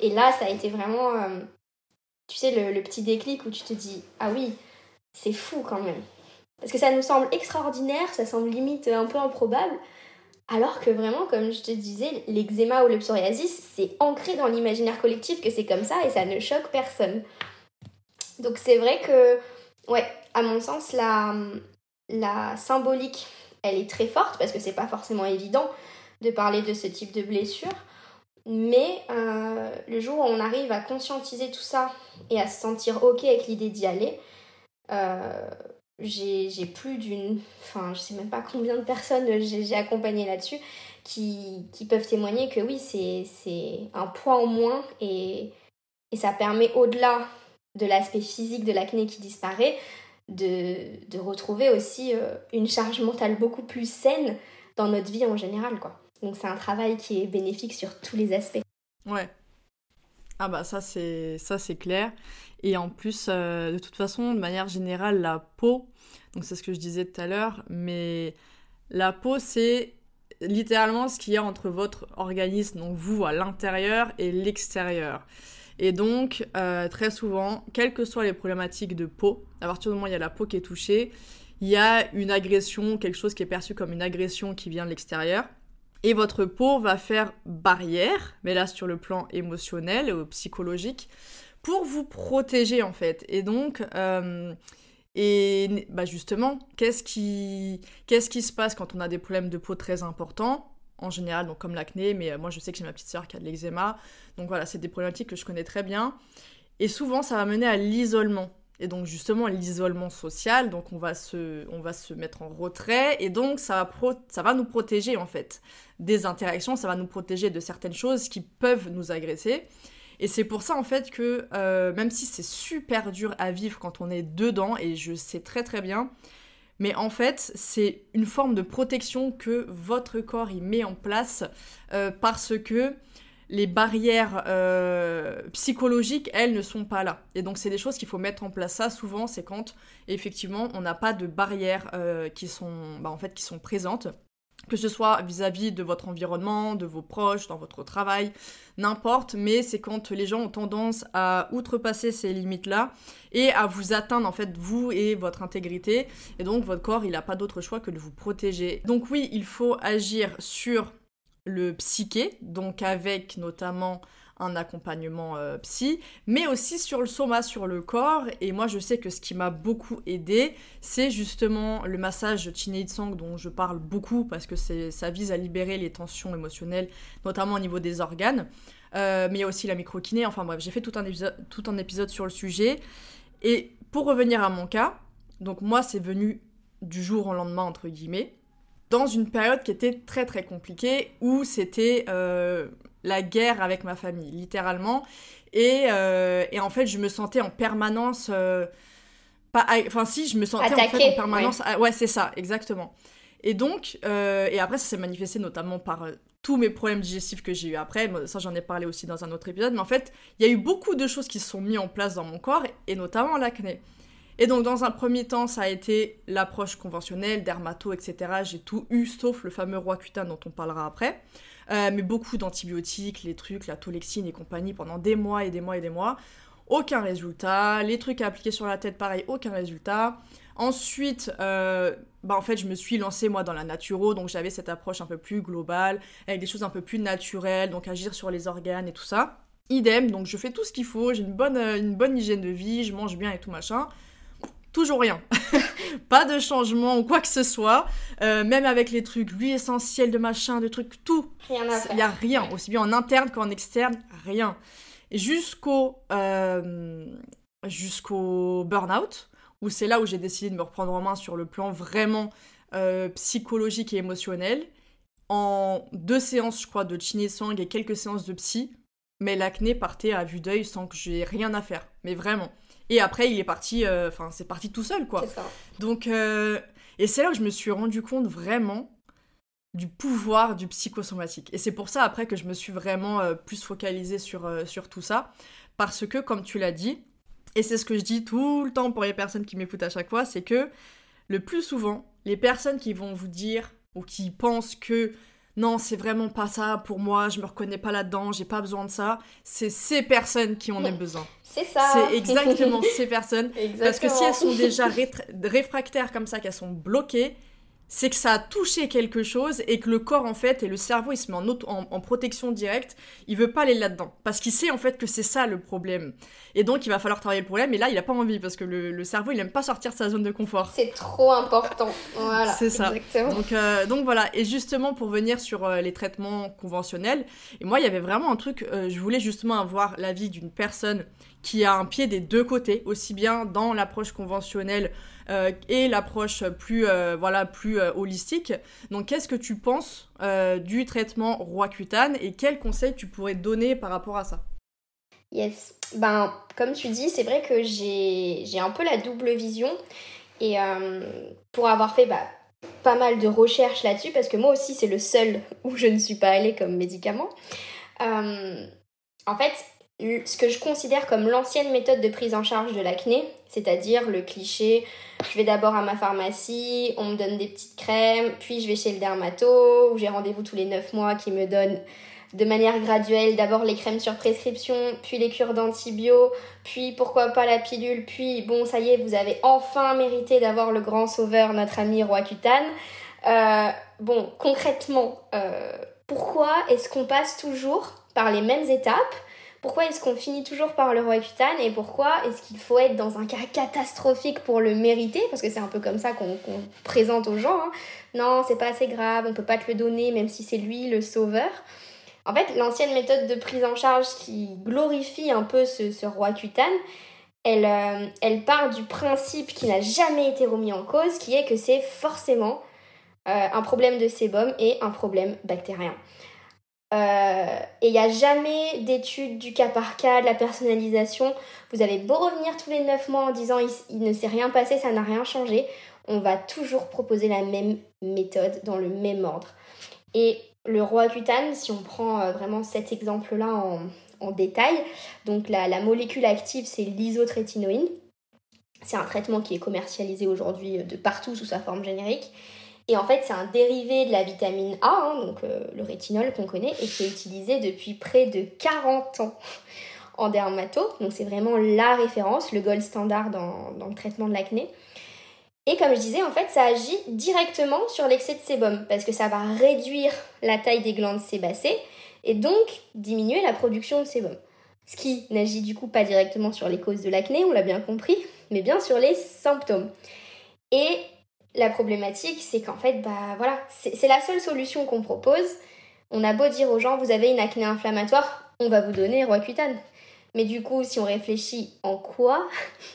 Et là, ça a été vraiment, euh, tu sais, le, le petit déclic où tu te dis, ah oui, c'est fou quand même. Parce que ça nous semble extraordinaire, ça semble limite un peu improbable, alors que vraiment, comme je te disais, l'eczéma ou le psoriasis, c'est ancré dans l'imaginaire collectif que c'est comme ça et ça ne choque personne. Donc c'est vrai que, ouais, à mon sens, la, la symbolique, elle est très forte parce que c'est pas forcément évident de parler de ce type de blessure. Mais euh, le jour où on arrive à conscientiser tout ça et à se sentir ok avec l'idée d'y aller, euh, j'ai plus d'une. Enfin, je sais même pas combien de personnes j'ai accompagné là-dessus qui, peuvent témoigner que oui, c'est un poids en moins et ça permet au-delà de l'aspect physique de l'acné qui disparaît, de, de retrouver aussi euh, une charge mentale beaucoup plus saine dans notre vie en général. quoi. Donc c'est un travail qui est bénéfique sur tous les aspects. Ouais. Ah bah ça c'est ça c'est clair. Et en plus, euh, de toute façon, de manière générale, la peau, donc c'est ce que je disais tout à l'heure, mais la peau, c'est littéralement ce qu'il y a entre votre organisme, donc vous à l'intérieur et l'extérieur. Et donc, euh, très souvent, quelles que soient les problématiques de peau, à partir du moment où il y a la peau qui est touchée, il y a une agression, quelque chose qui est perçu comme une agression qui vient de l'extérieur. Et votre peau va faire barrière, mais là sur le plan émotionnel ou psychologique, pour vous protéger en fait. Et donc, euh, et bah justement, qu'est-ce qui, qu'est-ce qui se passe quand on a des problèmes de peau très importants? En général, donc comme l'acné, mais euh, moi je sais que j'ai ma petite sœur qui a de l'eczéma, donc voilà, c'est des problématiques que je connais très bien. Et souvent, ça va mener à l'isolement. Et donc justement l'isolement social, donc on va, se, on va se mettre en retrait et donc ça va, ça va nous protéger en fait des interactions, ça va nous protéger de certaines choses qui peuvent nous agresser. Et c'est pour ça en fait que euh, même si c'est super dur à vivre quand on est dedans, et je sais très très bien, mais en fait c'est une forme de protection que votre corps y met en place euh, parce que les barrières euh, psychologiques, elles, ne sont pas là. Et donc, c'est des choses qu'il faut mettre en place. Ça, souvent, c'est quand, effectivement, on n'a pas de barrières qui, sont, bah, qui sont présentes que ce soit vis-à-vis de votre environnement, de vos proches, dans votre travail, n'importe, mais c'est quand les gens ont tendance à outrepasser ces limites-là et à vous atteindre en fait vous et votre intégrité et donc votre corps il n'a pas d'autre choix que de vous protéger. Donc oui, il faut agir sur le psyché, donc avec notamment un accompagnement euh, psy, mais aussi sur le soma, sur le corps. Et moi, je sais que ce qui m'a beaucoup aidé, c'est justement le massage Sang dont je parle beaucoup parce que ça vise à libérer les tensions émotionnelles, notamment au niveau des organes. Euh, mais il y a aussi la microkiné. Enfin bref, j'ai fait tout un, épisode, tout un épisode sur le sujet. Et pour revenir à mon cas, donc moi, c'est venu du jour au lendemain, entre guillemets dans une période qui était très très compliquée où c'était euh, la guerre avec ma famille, littéralement. Et, euh, et, en fait, je me sentais en permanence. Euh, pas, enfin, si, je me sentais en, fait, en permanence. Ouais, c'est ça, exactement. Et donc, euh, et après, ça s'est manifesté notamment par tous mes problèmes digestifs que j'ai eu après. Ça, j'en ai parlé aussi dans un autre épisode. Mais en fait, il y a eu beaucoup de choses qui se sont mises en place dans mon corps, et notamment l'acné. Et donc, dans un premier temps, ça a été l'approche conventionnelle, dermato, etc. J'ai tout eu, sauf le fameux roi cutin dont on parlera après. Euh, mais beaucoup d'antibiotiques, les trucs, la tolexine et compagnie pendant des mois et des mois et des mois. aucun résultat. Les trucs à appliquer sur la tête, pareil, aucun résultat. Ensuite, euh, bah en fait, je me suis lancée moi dans la naturo, donc j'avais cette approche un peu plus globale, avec des choses un peu plus naturelles, donc agir sur les organes et tout ça. Idem, donc je fais tout ce qu'il faut, j'ai une bonne, euh, une bonne hygiène de vie, je mange bien et tout machin. Toujours rien. pas de changement ou quoi que ce soit. Euh, même avec les trucs, lui essentiel de machin, de trucs, tout. Rien Il n'y a rien, aussi bien en interne qu'en externe, rien. Jusqu'au jusqu'au burn-out où c'est là où j'ai décidé de me reprendre en main sur le plan vraiment euh, psychologique et émotionnel. En deux séances, je crois, de Sang et quelques séances de psy, mais l'acné partait à vue d'œil sans que j'ai rien à faire. Mais vraiment. Et après, il est parti, euh, enfin, c'est parti tout seul, quoi. Ça. Donc, euh, et c'est là que je me suis rendu compte vraiment du pouvoir du psychosomatique. Et c'est pour ça, après, que je me suis vraiment plus focalisée sur, sur tout ça. Parce que, comme tu l'as dit, et c'est ce que je dis tout le temps pour les personnes qui m'écoutent à chaque fois, c'est que le plus souvent, les personnes qui vont vous dire ou qui pensent que non, c'est vraiment pas ça pour moi, je me reconnais pas là-dedans, j'ai pas besoin de ça, c'est ces personnes qui en ont besoin. C'est ça. C'est exactement ces personnes. Parce que si elles sont déjà réfractaires comme ça, qu'elles sont bloquées, c'est que ça a touché quelque chose et que le corps en fait et le cerveau il se met en, en, protection directe, il veut pas aller là-dedans parce qu'il sait en fait que c'est ça le problème et donc il va falloir travailler le problème et là il a pas envie parce que le, cerveau il aime pas sortir de sa zone de confort. C'est trop important, voilà. c'est ça. Donc, euh, donc voilà et justement pour venir sur euh, les traitements conventionnels et moi il y avait vraiment un truc, euh, je voulais justement avoir l'avis d'une personne qui a un pied des deux côtés aussi bien dans l'approche conventionnelle et l'approche plus, euh, voilà, plus euh, holistique. Donc, qu'est-ce que tu penses du traitement Roaccutane et quels conseils tu pourrais donner par rapport à ça? Yes. Ben, comme tu dis, c'est vrai que j'ai un peu la double vision. Et pour avoir fait bah, pas mal de recherches là-dessus, parce que moi aussi, c'est le seul où je ne suis pas allée comme médicament. en fait, ce que je considère comme l'ancienne méthode de prise en charge de l'acné, c'est-à-dire le cliché je vais d'abord à ma pharmacie, on me donne des petites crèmes, puis je vais chez le dermato, où j'ai rendez-vous tous les 9 mois qui me donne de manière graduelle d'abord les crèmes sur prescription, puis les cures d'antibio, puis pourquoi pas la pilule, puis bon ça y est, vous avez enfin mérité d'avoir le grand sauveur, notre ami Roaccutane. Euh, bon, concrètement, euh, pourquoi est-ce qu'on passe toujours par les mêmes étapes pourquoi est-ce qu'on finit toujours par le Roaccutane et pourquoi est-ce qu'il faut être dans un cas catastrophique pour le mériter? Parce que c'est un peu comme ça qu'on présente aux gens. Hein. Non, c'est pas assez grave, on peut pas te le donner même si c'est lui le sauveur. En fait, l'ancienne méthode de prise en charge qui glorifie un peu ce, Roaccutane, elle, euh, elle part du principe qui n'a jamais été remis en cause, qui est que c'est forcément euh, un problème de sébum et un problème bactérien. Euh, et il n'y a jamais d'études du cas par cas, de la personnalisation. Vous avez beau revenir tous les 9 mois en disant il, ne s'est rien passé, ça n'a rien changé. On va toujours proposer la même méthode dans le même ordre. Et le Roaccutane, si on prend euh, vraiment cet exemple-là en, détail, donc la, la molécule active c'est l'isotrétinoïne. C'est un traitement qui est commercialisé aujourd'hui de partout sous sa forme générique. Et en fait, c'est un dérivé de la vitamine A, hein, donc euh, le rétinol qu'on connaît, et qui est utilisé depuis près de 40 ans en dermato. Donc c'est vraiment la référence, le gold standard dans, dans le traitement de l'acné. Et comme je disais, en fait, ça agit directement sur l'excès de sébum, parce que ça va réduire la taille des glandes sébacées, et donc diminuer la production de sébum. Ce qui n'agit du coup pas directement sur les causes de l'acné, on l'a bien compris, mais bien sur les symptômes. Et la problématique, c'est qu'en fait, bah voilà, c'est la seule solution qu'on propose. On a beau dire aux gens, vous avez une acné inflammatoire, on va vous donner Roaccutane. Mais du coup, si on réfléchit en quoi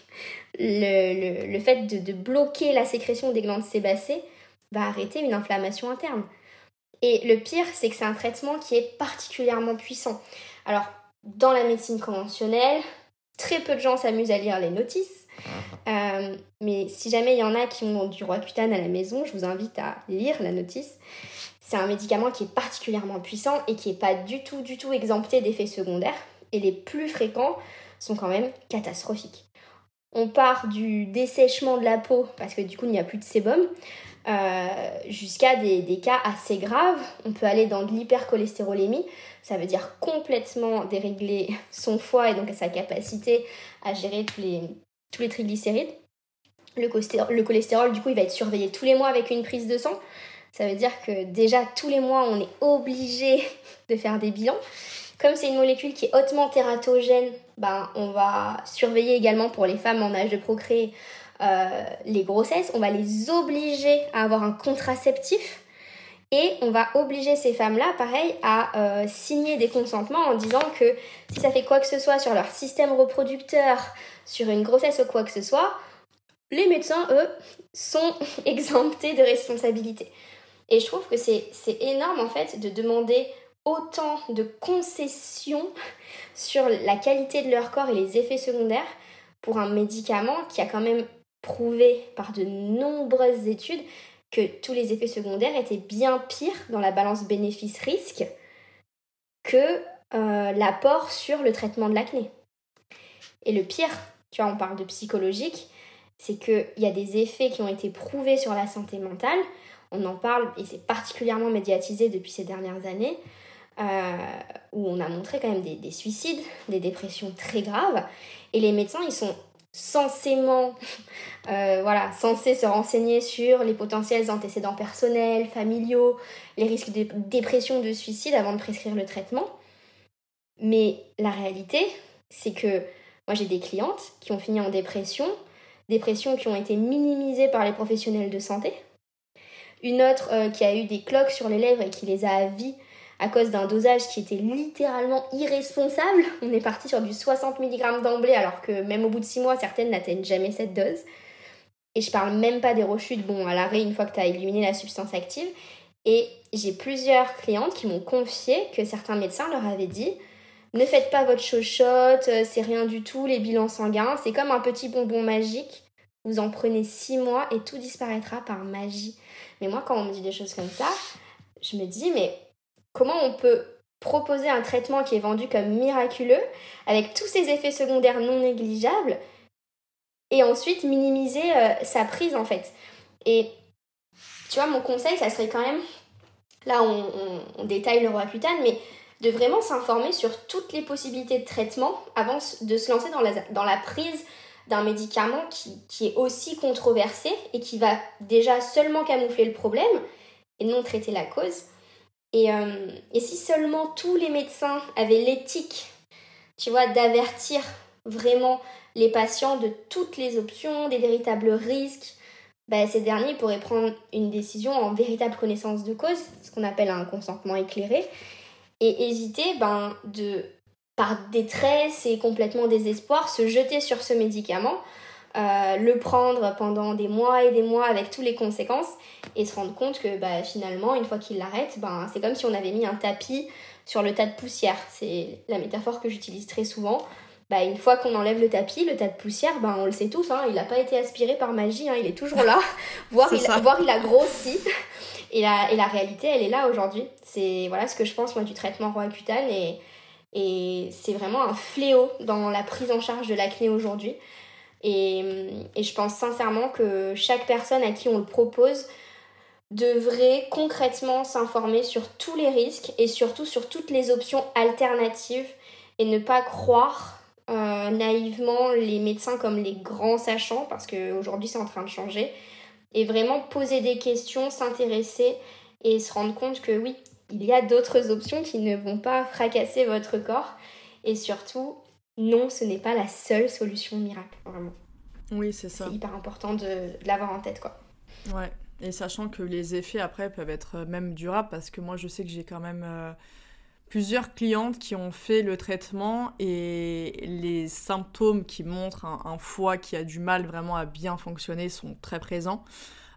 le, fait de, bloquer la sécrétion des glandes sébacées va arrêter une inflammation interne. Et le pire, c'est que c'est un traitement qui est particulièrement puissant. Alors, dans la médecine conventionnelle, très peu de gens s'amusent à lire les notices. Euh, mais si jamais il y en a qui ont du Roaccutane à la maison, je vous invite à lire la notice. C'est un médicament qui est particulièrement puissant et qui n'est pas du tout, du tout exempté d'effets secondaires. Et les plus fréquents sont quand même catastrophiques. On part du dessèchement de la peau, parce que du coup il n'y a plus de sébum, jusqu'à des, des, cas assez graves. On peut aller dans de l'hypercholestérolémie, ça veut dire complètement dérégler son foie et donc sa capacité à gérer tous les, tous les triglycérides. Le cholestérol, le cholestérol, du coup, il va être surveillé tous les mois avec une prise de sang. Ça veut dire que déjà tous les mois, on est obligé de faire des bilans. Comme c'est une molécule qui est hautement tératogène, ben, on va surveiller également pour les femmes en âge de procréer euh, les grossesses. On va les obliger à avoir un contraceptif. Et on va obliger ces femmes-là, pareil, à euh, signer des consentements en disant que si ça fait quoi que ce soit sur leur système reproducteur, sur une grossesse ou quoi que ce soit, les médecins, eux, sont exemptés de responsabilité. Et je trouve que c'est énorme en fait de demander autant de concessions sur la qualité de leur corps et les effets secondaires pour un médicament qui a quand même prouvé par de nombreuses études que tous les effets secondaires étaient bien pires dans la balance bénéfice-risque que euh, l'apport sur le traitement de l'acné. Et le pire, tu vois, on parle de psychologique, c'est qu'il y a des effets qui ont été prouvés sur la santé mentale. On en parle et c'est particulièrement médiatisé depuis ces dernières années, euh, où on a montré quand même des, des, suicides, des dépressions très graves. Et les médecins, ils sont censément, euh, voilà, censés se renseigner sur les potentiels antécédents personnels, familiaux, les risques de dépression, de suicide avant de prescrire le traitement. Mais la réalité, c'est que moi j'ai des clientes qui ont fini en dépression dépressions qui ont été minimisées par les professionnels de santé. Une autre euh, qui a eu des cloques sur les lèvres et qui les a à à cause d'un dosage qui était littéralement irresponsable. On est parti sur du 60 mg d'emblée alors que même au bout de 6 mois, certaines n'atteignent jamais cette dose. Et je parle même pas des rechutes, bon, à l'arrêt une fois que tu as éliminé la substance active. Et j'ai plusieurs clientes qui m'ont confié que certains médecins leur avaient dit ne faites pas votre chochotte, euh, c'est rien du tout, les bilans sanguins, c'est comme un petit bonbon magique. Vous en prenez six mois et tout disparaîtra par magie. Mais moi, quand on me dit des choses comme ça, je me dis, mais comment on peut proposer un traitement qui est vendu comme miraculeux, avec tous ses effets secondaires non négligeables, et ensuite minimiser euh, sa prise en fait. Et tu vois, mon conseil, ça serait quand même, là on, on détaille le Roaccutane, mais de vraiment s'informer sur toutes les possibilités de traitement avant de se lancer dans la, dans la prise d'un médicament qui, qui, est aussi controversé et qui va déjà seulement camoufler le problème et non traiter la cause. Et, euh, et si seulement tous les médecins avaient l'éthique, tu vois, d'avertir vraiment les patients de toutes les options, des véritables risques, bah, ces derniers pourraient prendre une décision en véritable connaissance de cause, ce qu'on appelle un consentement éclairé, et hésiter ben, de, par détresse et complètement désespoir, se jeter sur ce médicament, euh, le prendre pendant des mois et des mois avec toutes les conséquences et se rendre compte que bah, finalement, une fois qu'il l'arrête, ben, c'est comme si on avait mis un tapis sur le tas de poussière. C'est la métaphore que j'utilise très souvent. Bah, une fois qu'on enlève le tapis, le tas de poussière, ben, on le sait tous, hein, il n'a pas été aspiré par magie, hein, il est toujours là, voire, il, voire il a grossi. Et la, et la réalité, elle est là aujourd'hui. C'est voilà ce que je pense moi du traitement Roaccutane et, et c'est vraiment un fléau dans la prise en charge de l'acné aujourd'hui. Et, et je pense sincèrement que chaque personne à qui on le propose devrait concrètement s'informer sur tous les risques et surtout sur toutes les options alternatives et ne pas croire euh, naïvement les médecins comme les grands sachants parce qu'aujourd'hui c'est en train de changer et vraiment poser des questions, s'intéresser et se rendre compte que oui, il y a d'autres options qui ne vont pas fracasser votre corps et surtout, non, ce n'est pas la seule solution miracle, vraiment. Oui, c'est ça. C'est hyper important de, l'avoir en tête, quoi. Ouais, et sachant que les effets après peuvent être même durables, parce que moi je sais que j'ai quand même euh, plusieurs clientes qui ont fait le traitement et les symptômes qui montrent un, foie qui a du mal vraiment à bien fonctionner sont très présents.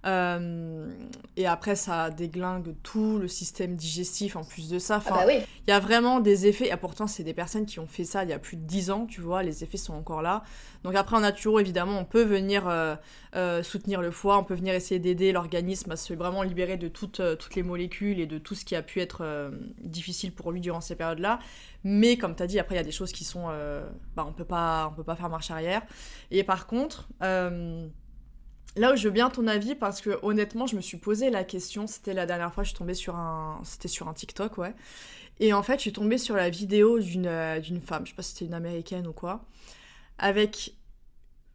Euh, et après, ça déglingue tout le système digestif en plus de ça. Ah bah il y a vraiment des effets. Et pourtant, c'est des personnes qui ont fait ça il y a plus de 10 ans, tu vois. Les effets sont encore là. Donc après, en naturo, évidemment, on peut venir euh, euh, soutenir le foie. On peut venir essayer d'aider l'organisme à se vraiment libérer de toutes, toutes les molécules et de tout ce qui a pu être difficile pour lui durant ces périodes-là. Mais comme tu as dit, après, il y a des choses qui sont... bah, on peut pas, on peut pas faire marche arrière. Et par contre là où je veux bien ton avis, parce que honnêtement, je me suis posé la question, c'était la dernière fois, je suis tombée sur un, c'était sur un TikTok, ouais. Et en fait, je suis tombée sur la vidéo d'une euh, d'une femme, je sais pas si c'était une américaine ou quoi, avec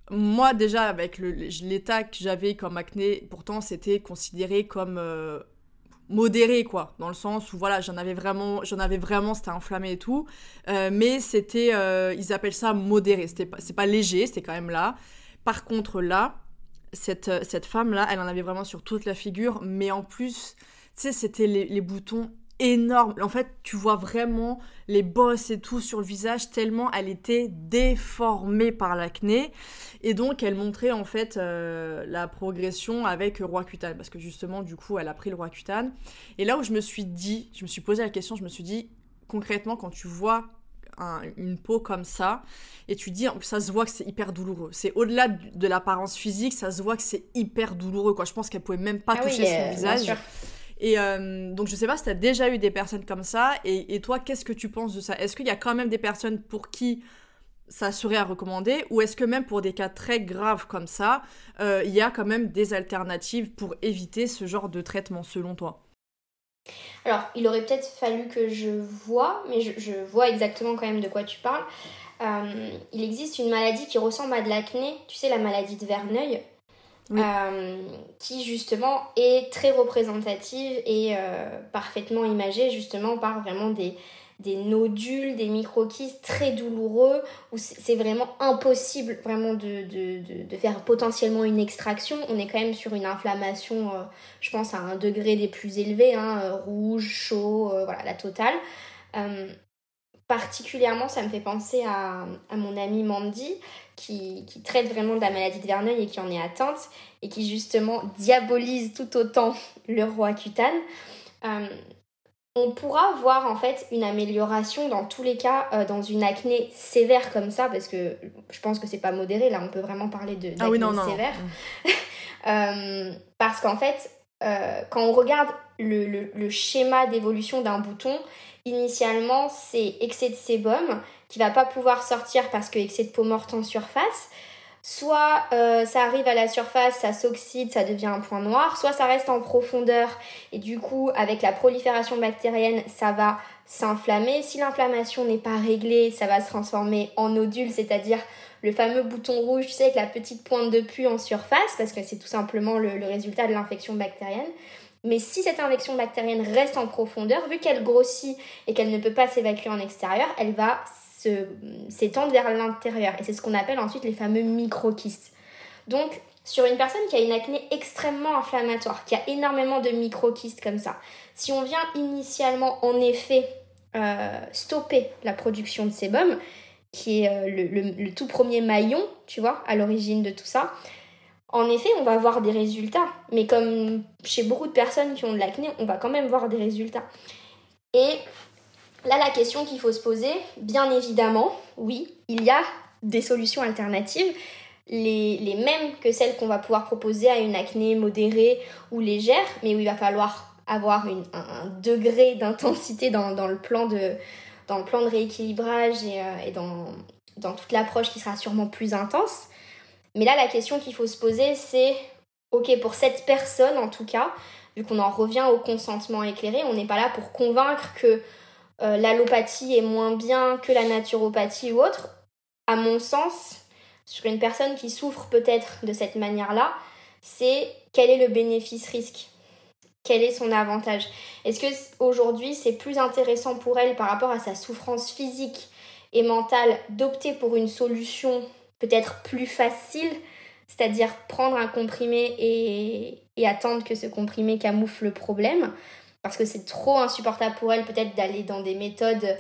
moi déjà avec l'état que j'avais comme acné, pourtant c'était considéré comme euh, modéré quoi, dans le sens où voilà j'en avais vraiment, j'en avais vraiment, c'était inflammé et tout, euh, mais c'était, ils appellent ça modéré, c'était pas, c'est pas léger, c'était quand même là. Par contre là, cette, cette femme là, elle en avait vraiment sur toute la figure, mais en plus, tu sais, c'était les, boutons énorme. En fait, tu vois vraiment les bosses et tout sur le visage tellement elle était déformée par l'acné. Et donc, elle montrait en fait euh, la progression avec Roaccutane. Parce que justement, du coup, elle a pris le Roaccutane. Et là où je me suis dit, je me suis posé la question, je me suis dit, concrètement, quand tu vois une peau comme ça, et tu dis, ça se voit que c'est hyper douloureux. C'est au-delà de l'apparence physique, ça se voit que c'est hyper douloureux. Quoi. Je pense qu'elle pouvait même pas ah toucher son visage. Et euh, donc, je sais pas si tu as déjà eu des personnes comme ça. Et, toi, qu'est-ce que tu penses de ça? Est-ce qu'il y a quand même des personnes pour qui ça serait à recommander Ou est-ce que même pour des cas très graves comme ça, euh, il y a quand même des alternatives pour éviter ce genre de traitement selon toi? Alors, il aurait peut-être fallu que je vois, mais je, vois exactement quand même de quoi tu parles. Euh, il existe une maladie qui ressemble à de l'acné, tu sais, la maladie de Verneuil. Euh, qui justement est très représentative et euh, parfaitement imagée justement par vraiment des, des nodules, des microquistes très douloureux, où c'est vraiment impossible vraiment de, faire potentiellement une extraction. On est quand même sur une inflammation, euh, je pense, à un degré des plus élevés, hein, rouge, chaud, voilà, la totale particulièrement, ça me fait penser à, à mon amie Mandy, qui, qui, traite vraiment de la maladie de Verneuil et qui en est atteinte, et qui justement diabolise tout autant le roi cutane. On pourra voir en fait une amélioration dans tous les cas euh, dans une acné sévère comme ça, parce que je pense que c'est pas modéré, là on peut vraiment parler de ah d'acné sévère. euh, parce qu'en fait, euh, quand on regarde le, le, le schéma d'évolution d'un bouton, initialement, c'est excès de sébum qui va pas pouvoir sortir parce que excès de peau morte en surface. Soit euh, ça arrive à la surface, ça s'oxyde, ça devient un point noir, soit ça reste en profondeur et du coup avec la prolifération bactérienne ça va s'inflammer. Si l'inflammation n'est pas réglée, ça va se transformer en nodule, c'est-à-dire le fameux bouton rouge, tu sais, avec la petite pointe de pus en surface, parce que c'est tout simplement le résultat de l'infection bactérienne. Mais si cette infection bactérienne reste en profondeur, vu qu'elle grossit et qu'elle ne peut pas s'évacuer en extérieur, elle va s'étendre vers l'intérieur. Et c'est ce qu'on appelle ensuite les fameux microquistes. Donc, sur une personne qui a une acné extrêmement inflammatoire, qui a énormément de microquistes comme ça, si on vient initialement en effet euh, stopper la production de sébum, qui est euh, le, tout premier maillon, tu vois, à l'origine de tout ça, en effet, on va voir des résultats. Mais comme chez beaucoup de personnes qui ont de l'acné, on va quand même voir des résultats. Et là, la question qu'il faut se poser, bien évidemment, oui, il y a des solutions alternatives, les, mêmes que celles qu'on va pouvoir proposer à une acné modérée ou légère, mais où il va falloir avoir un, degré d'intensité dans, le plan de, rééquilibrage et, euh, et dans, dans toute l'approche qui sera sûrement plus intense. Mais là, la question qu'il faut se poser, c'est, ok, pour cette personne en tout cas, vu qu'on en revient au consentement éclairé, on n'est pas là pour convaincre que euh, l'allopathie est moins bien que la naturopathie ou autre. À mon sens, sur une personne qui souffre peut-être de cette manière-là, c'est quel est le bénéfice-risque? Quel est son avantage? Est-ce que aujourd'hui c'est plus intéressant pour elle par rapport à sa souffrance physique et mentale d'opter pour une solution peut-être plus facile, c'est-à-dire prendre un comprimé et, attendre que ce comprimé camoufle le problème, parce que c'est trop insupportable pour elle peut-être d'aller dans des méthodes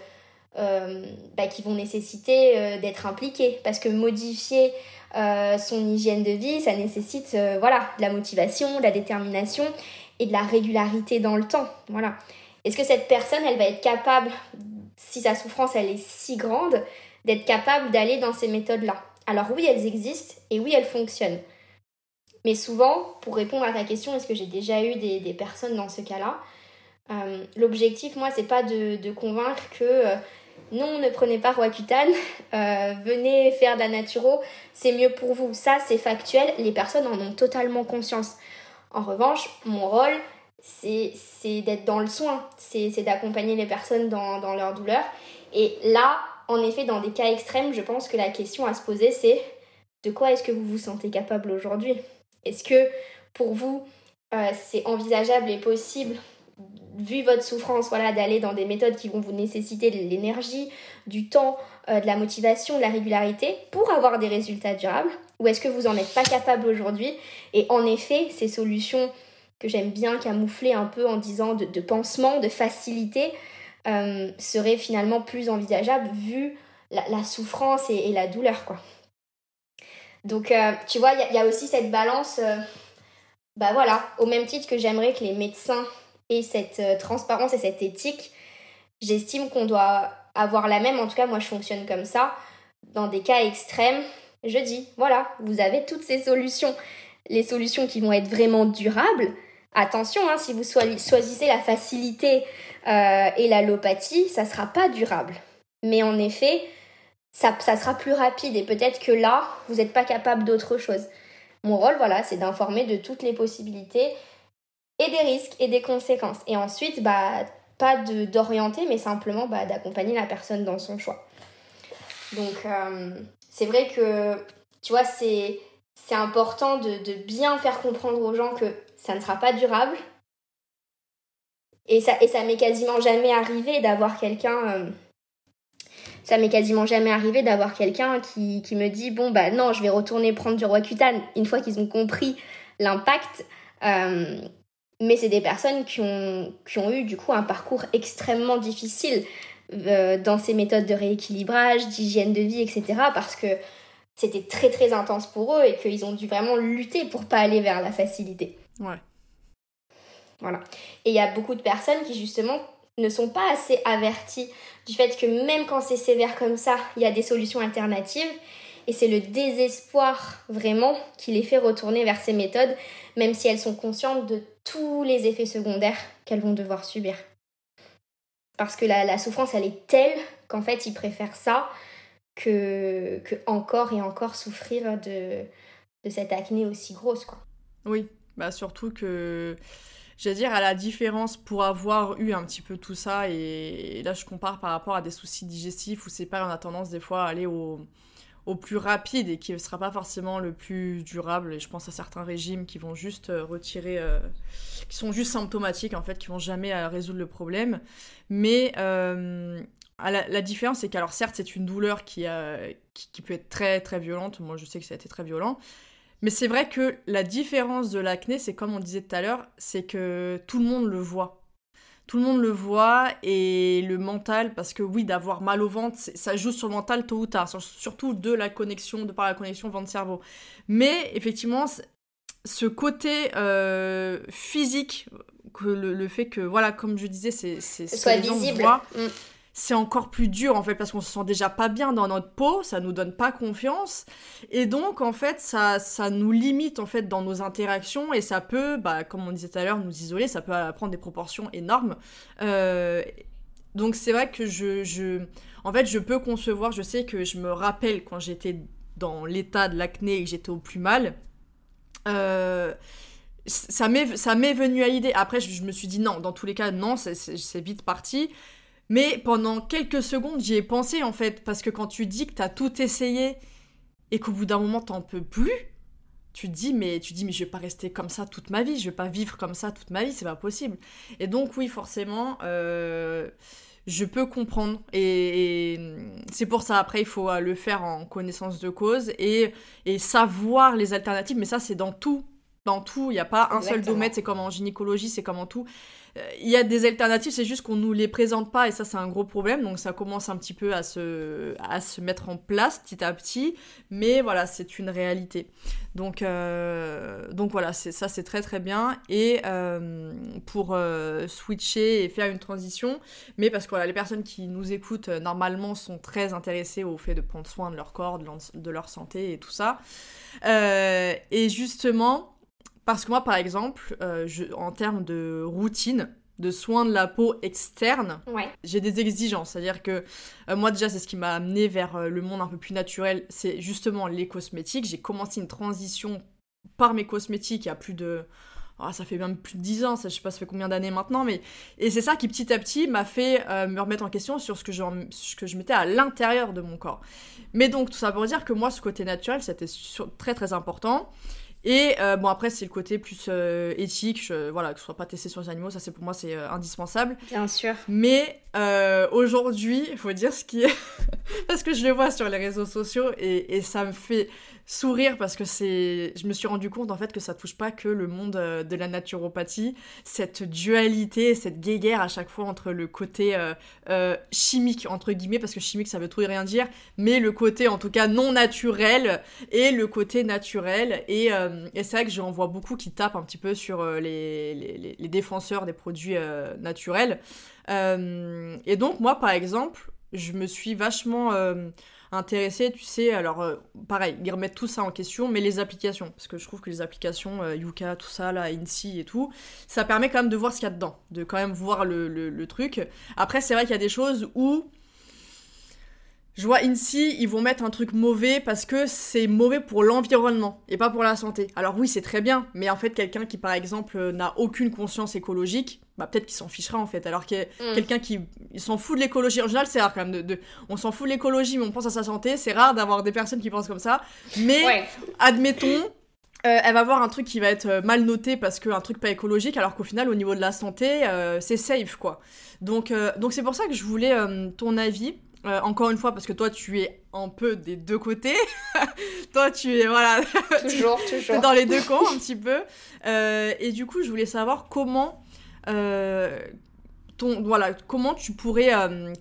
euh, bah, qui vont nécessiter euh, d'être impliquée, parce que modifier euh, son hygiène de vie, ça nécessite voilà, de la motivation, de la détermination et de la régularité dans le temps. Voilà. Est-ce que cette personne, elle va être capable, si sa souffrance elle est si grande, d'être capable d'aller dans ces méthodes-là? Alors oui, elles existent et oui, elles fonctionnent. Mais souvent, pour répondre à ta question, est-ce que j'ai déjà eu des, personnes dans ce cas-là? Euh, L'objectif, moi, c'est pas de, convaincre que euh, non, ne prenez pas Roaccutane, euh, venez faire de la naturo, c'est mieux pour vous. Ça, c'est factuel, les personnes en ont totalement conscience. En revanche, mon rôle, c'est d'être dans le soin, c'est d'accompagner les personnes dans, dans leur douleur. Et là, en effet, dans des cas extrêmes, je pense que la question à se poser, c'est de quoi est-ce que vous vous sentez capable aujourd'hui? Est-ce que pour vous, euh, c'est envisageable et possible vu votre souffrance, voilà, d'aller dans des méthodes qui vont vous nécessiter de l'énergie, du temps, euh, de la motivation, de la régularité pour avoir des résultats durables Ou est-ce que vous n'en êtes pas capable aujourd'hui? Et en effet, ces solutions que j'aime bien camoufler un peu en disant de, pansement, de facilité, euh, seraient finalement plus envisageables vu la, souffrance et, la douleur, quoi. Donc, euh, tu vois, il y, a aussi cette balance, bah voilà, au même titre que j'aimerais que les médecins et cette euh, transparence et cette éthique, j'estime qu'on doit avoir la même. En tout cas, moi, je fonctionne comme ça. Dans des cas extrêmes, je dis, voilà, vous avez toutes ces solutions. Les solutions qui vont être vraiment durables. Attention, hein, si vous choisissez la facilité euh, et l'allopathie, ça ne sera pas durable. Mais en effet, ça, ça sera plus rapide et peut-être que là, vous n'êtes pas capable d'autre chose. Mon rôle, voilà, c'est d'informer de toutes les possibilités et des risques et des conséquences. Et ensuite, bah, pas d'orienter, mais simplement bah, d'accompagner la personne dans son choix. Donc, euh, c'est vrai que, tu vois, c'est important de, de, bien faire comprendre aux gens que ça ne sera pas durable. Et ça, et ça m'est quasiment jamais arrivé d'avoir quelqu'un... Euh, ça m'est quasiment jamais arrivé d'avoir quelqu'un qui, qui, me dit bon bah non je vais retourner prendre du Roaccutane une fois qu'ils ont compris l'impact euh, mais c'est des personnes qui ont, qui ont eu du coup un parcours extrêmement difficile euh, dans ces méthodes de rééquilibrage, d'hygiène de vie, etc. Parce que c'était très très intense pour eux et qu'ils ont dû vraiment lutter pour pas aller vers la facilité. Ouais. Voilà. Et il y a beaucoup de personnes qui justement ne sont pas assez averties du fait que même quand c'est sévère comme ça, il y a des solutions alternatives. Et c'est le désespoir vraiment qui les fait retourner vers ces méthodes, même si elles sont conscientes de tous les effets secondaires qu'elles vont devoir subir. Parce que la, souffrance, elle est telle qu'en fait, ils préfèrent ça que, que encore et encore souffrir de, de cette acné aussi grosse, quoi. Oui, bah surtout que, j'allais dire, à la différence pour avoir eu un petit peu tout ça, et, là je compare par rapport à des soucis digestifs où c'est pas, on a tendance des fois à aller au, au plus rapide et qui ne sera pas forcément le plus durable. Et je pense à certains régimes qui vont juste euh, retirer, euh, qui sont juste symptomatiques en fait, qui vont jamais euh, résoudre le problème. Mais la, différence, c'est qu'alors certes, c'est une douleur qui, qui, qui, peut être très très violente. Moi, je sais que ça a été très violent. Mais c'est vrai que la différence de l'acné, c'est comme on disait tout à l'heure, c'est que tout le monde le voit tout le monde le voit et le mental, parce que oui, d'avoir mal au ventre, ça joue sur le mental tôt ou tard, surtout de la connexion, de par la connexion ventre-cerveau. Mais effectivement, ce côté euh, physique, que le, fait que, voilà, comme je disais, c'est ce que les gens voient, mm c'est encore plus dur en fait parce qu'on se sent déjà pas bien dans notre peau, ça nous donne pas confiance et donc en fait ça, ça nous limite en fait dans nos interactions et ça peut, bah, comme on disait tout à l'heure, nous isoler, ça peut prendre des proportions énormes. Euh, donc c'est vrai que je, je, en fait je peux concevoir, je sais que je me rappelle quand j'étais dans l'état de l'acné et que j'étais au plus mal. Euh, ça m'est venu à l'idée. Après, je, je, me suis dit non, dans tous les cas, non, c'est vite parti. Mais pendant quelques secondes, j'y ai pensé en fait, parce que quand tu dis que t'as tout essayé et qu'au bout d'un moment t'en peux plus, tu te dis mais tu dis mais je vais pas rester comme ça toute ma vie, je vais pas vivre comme ça toute ma vie, c'est pas possible. Et donc oui, forcément, euh, je peux comprendre et, c'est pour ça après il faut le faire en connaissance de cause et, et savoir les alternatives. Mais ça c'est dans tout, dans tout. Il n'y a pas un seul domaine, c'est comme en gynécologie, c'est comme en tout. Euh, il y a des alternatives, c'est juste qu'on nous les présente pas et ça c'est un gros problème. Donc ça commence un petit peu à se, à se mettre en place petit à petit, mais voilà, c'est une réalité. Donc, euh, donc voilà, ça c'est très très bien. Et euh, pour switcher et faire une transition, mais parce que voilà, les personnes qui nous écoutent normalement sont très intéressées au fait de prendre soin de leur corps, de leur santé et tout ça. et justement, parce que moi, par exemple, euh, en termes de routine, de soins de la peau externe, Ouais. j'ai des exigences. C'est-à-dire que euh, moi déjà, c'est ce qui m'a amené vers euh, le monde un peu plus naturel, c'est justement les cosmétiques. J'ai commencé une transition par mes cosmétiques il y a plus de... ah, ça fait même plus de 10 ans, ça, je sais pas ça fait combien d'années maintenant, mais... Et c'est ça qui petit à petit m'a fait euh, me remettre en question sur ce que, je, ce que je mettais à l'intérieur de mon corps. Mais donc tout ça pour dire que moi, ce côté naturel, c'était sur- très très important. Et euh, bon après c'est le côté plus euh, éthique, je- voilà que ce soit pas testé sur les animaux, ça c'est pour moi c'est euh, indispensable. Bien sûr. Mais aujourd'hui, il faut dire ce qui est. parce que je le vois sur les réseaux sociaux et, et ça me fait sourire parce que c'est. Je me suis rendu compte en fait que ça touche pas que le monde euh, de la naturopathie. Cette dualité, cette guéguerre à chaque fois entre le côté euh, euh, chimique, entre guillemets, parce que chimique ça veut tout et rien dire, mais le côté en tout cas non naturel et le côté naturel. Et, c'est vrai que j'en vois beaucoup qui tapent un petit peu sur les, les, défenseurs des produits naturels. Et donc, moi, par exemple, je me suis vachement intéressée, tu sais, alors, euh, pareil, ils remettent tout ça en question, mais les applications, parce que je trouve que les applications, euh, Yuka, tout ça, là, et tout, ça permet quand même de voir ce qu'il y a dedans, de quand même voir le truc. Après, c'est vrai qu'il y a des choses où... Je vois INSEE, ils vont mettre un truc mauvais parce que c'est mauvais pour l'environnement et pas pour la santé. Alors oui, c'est très bien, mais en fait, quelqu'un qui, par exemple, euh, n'a aucune conscience écologique, bah peut-être qu'il s'en fichera en fait. Alors que Mm. quelqu'un qui s'en fout de l'écologie, en général, c'est rare quand même. De, de- on s'en fout de l'écologie, mais on pense à sa santé. C'est rare d'avoir des personnes qui pensent comme ça. Mais Ouais. admettons, euh, elle va voir un truc qui va être euh, mal noté parce qu'un truc pas écologique, alors qu'au final, au niveau de la santé, euh, c'est safe, quoi. Donc, euh, donc c'est pour ça que je voulais ton avis. Euh, encore une fois, parce que toi, tu es un peu des deux côtés. toi, tu es, voilà, Toujours, toujours. dans les deux camps un petit peu. Euh, et du coup, je voulais savoir comment, euh, ton, voilà, comment tu pourrais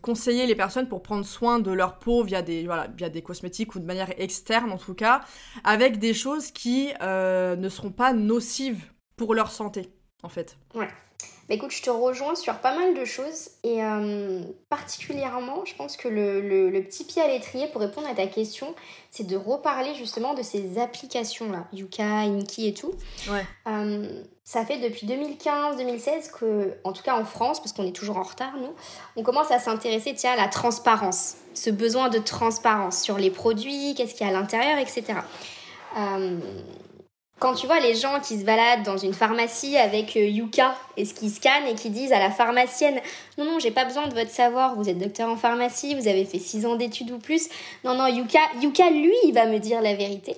conseiller les personnes pour prendre soin de leur peau via des, voilà, via des cosmétiques ou de manière externe en tout cas, avec des choses qui ne seront pas nocives pour leur santé, en fait. Bah, écoute, je te rejoins sur pas mal de choses et euh, particulièrement, je pense que le, le- le petit pied à l'étrier pour répondre à ta question, c'est de reparler justement de ces applications-là, Yuka, Inki et tout. Ouais. Euh, ça fait depuis 2015-2016 que, en tout cas en France, parce qu'on est toujours en retard, nous, on commence à s'intéresser tiens, à la transparence, ce besoin de transparence sur les produits, qu'est-ce qu'il y a à l'intérieur, etc. Euh, quand tu vois les gens qui se baladent dans une pharmacie avec euh, Yuka et ce qui scannent et qui disent à la pharmacienne non non j'ai pas besoin de votre savoir vous êtes docteur en pharmacie vous avez fait 6 ans d'études ou plus non non Yuka Yuka lui il va me dire la vérité.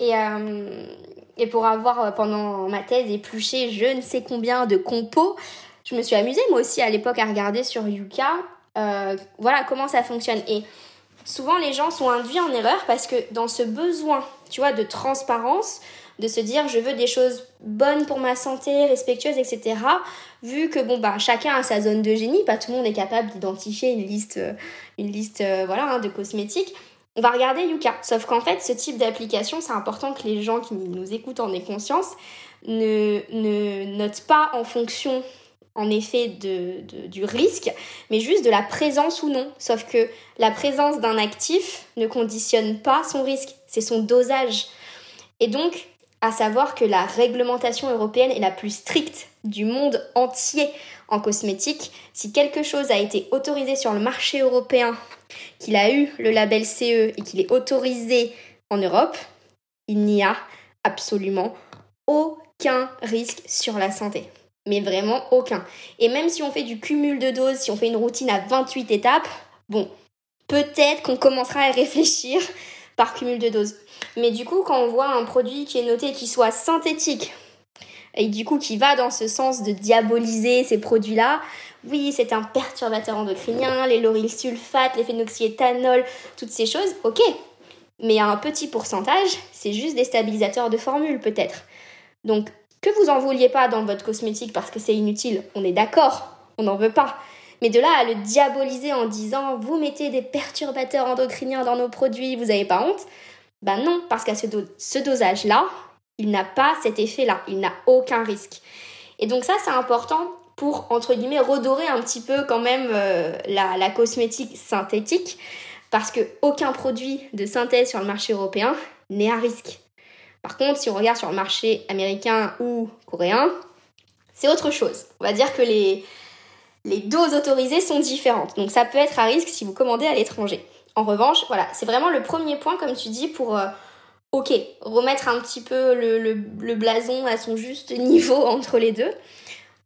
Et euh, et pour avoir euh, pendant ma thèse épluché je ne sais combien de compos je me suis amusée moi aussi à l'époque à regarder sur Yuka voilà comment ça fonctionne. Et souvent les gens sont induits en erreur parce que dans ce besoin tu vois de transparence de se dire je veux des choses bonnes pour ma santé, respectueuses, etc. Vu que bon bah chacun a sa zone de génie, pas tout le monde est capable d'identifier une liste, euh, une liste euh, voilà hein, de cosmétiques. On va regarder Yuka. Sauf qu'en fait, ce type d'application, c'est important que les gens qui nous écoutent en aient conscience, ne, ne notent pas en fonction en effet de, de- du risque, mais juste de la présence ou non. Sauf que la présence d'un actif ne conditionne pas son risque, c'est son dosage. Et donc, à savoir que la réglementation européenne est la plus stricte du monde entier en cosmétique. Si quelque chose a été autorisé sur le marché européen, qu'il a eu le label CE et qu'il est autorisé en Europe, il n'y a absolument aucun risque sur la santé. Mais vraiment aucun. Et même si on fait du cumul de doses, si on fait une routine à 28 étapes, bon, peut-être qu'on commencera à réfléchir par cumul de doses. Mais du coup, quand on voit un produit qui est noté qui soit synthétique, et du coup qui va dans ce sens de diaboliser ces produits-là, oui, c'est un perturbateur endocrinien, les lauryl sulfate, les phénoxyéthanol, toutes ces choses, ok. Mais à un petit pourcentage, c'est juste des stabilisateurs de formule peut-être. Donc, que vous en vouliez pas dans votre cosmétique parce que c'est inutile, on est d'accord, on n'en veut pas. Mais de là à le diaboliser en disant vous mettez des perturbateurs endocriniens dans nos produits, vous n'avez pas honte, ben non, parce qu'à ce, do- ce dosage-là, il n'a pas cet effet-là, il n'a aucun risque. Et donc ça, c'est important pour, entre guillemets, redorer un petit peu quand même euh, la, la cosmétique synthétique, parce que aucun produit de synthèse sur le marché européen n'est à risque. Par contre, si on regarde sur le marché américain ou coréen, c'est autre chose. On va dire que les, les doses autorisées sont différentes. Donc ça peut être à risque si vous commandez à l'étranger. En revanche, voilà, c'est vraiment le premier point, comme tu dis, pour, euh, ok, remettre un petit peu le, blason à son juste niveau entre les deux.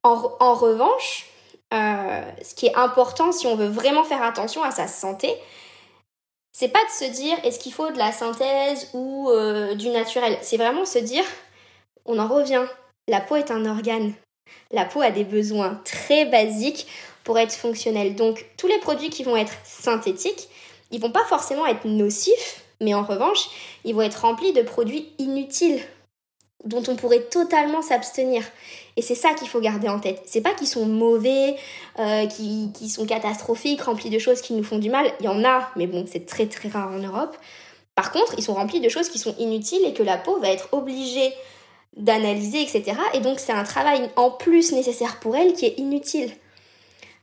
En, revanche, euh, ce qui est important si on veut vraiment faire attention à sa santé, c'est pas de se dire est-ce qu'il faut de la synthèse ou euh, du naturel. C'est vraiment se dire, on en revient, la peau est un organe. La peau a des besoins très basiques pour être fonctionnelle. Donc tous les produits qui vont être synthétiques, ils vont pas forcément être nocifs, mais en revanche, ils vont être remplis de produits inutiles dont on pourrait totalement s'abstenir. Et c'est ça qu'il faut garder en tête. C'est pas qu'ils sont mauvais, euh, qu'ils sont catastrophiques, remplis de choses qui nous font du mal. Il y en a, mais bon, c'est très très rare en Europe. Par contre, ils sont remplis de choses qui sont inutiles et que la peau va être obligée d'analyser, etc. Et donc c'est un travail en plus nécessaire pour elle qui est inutile.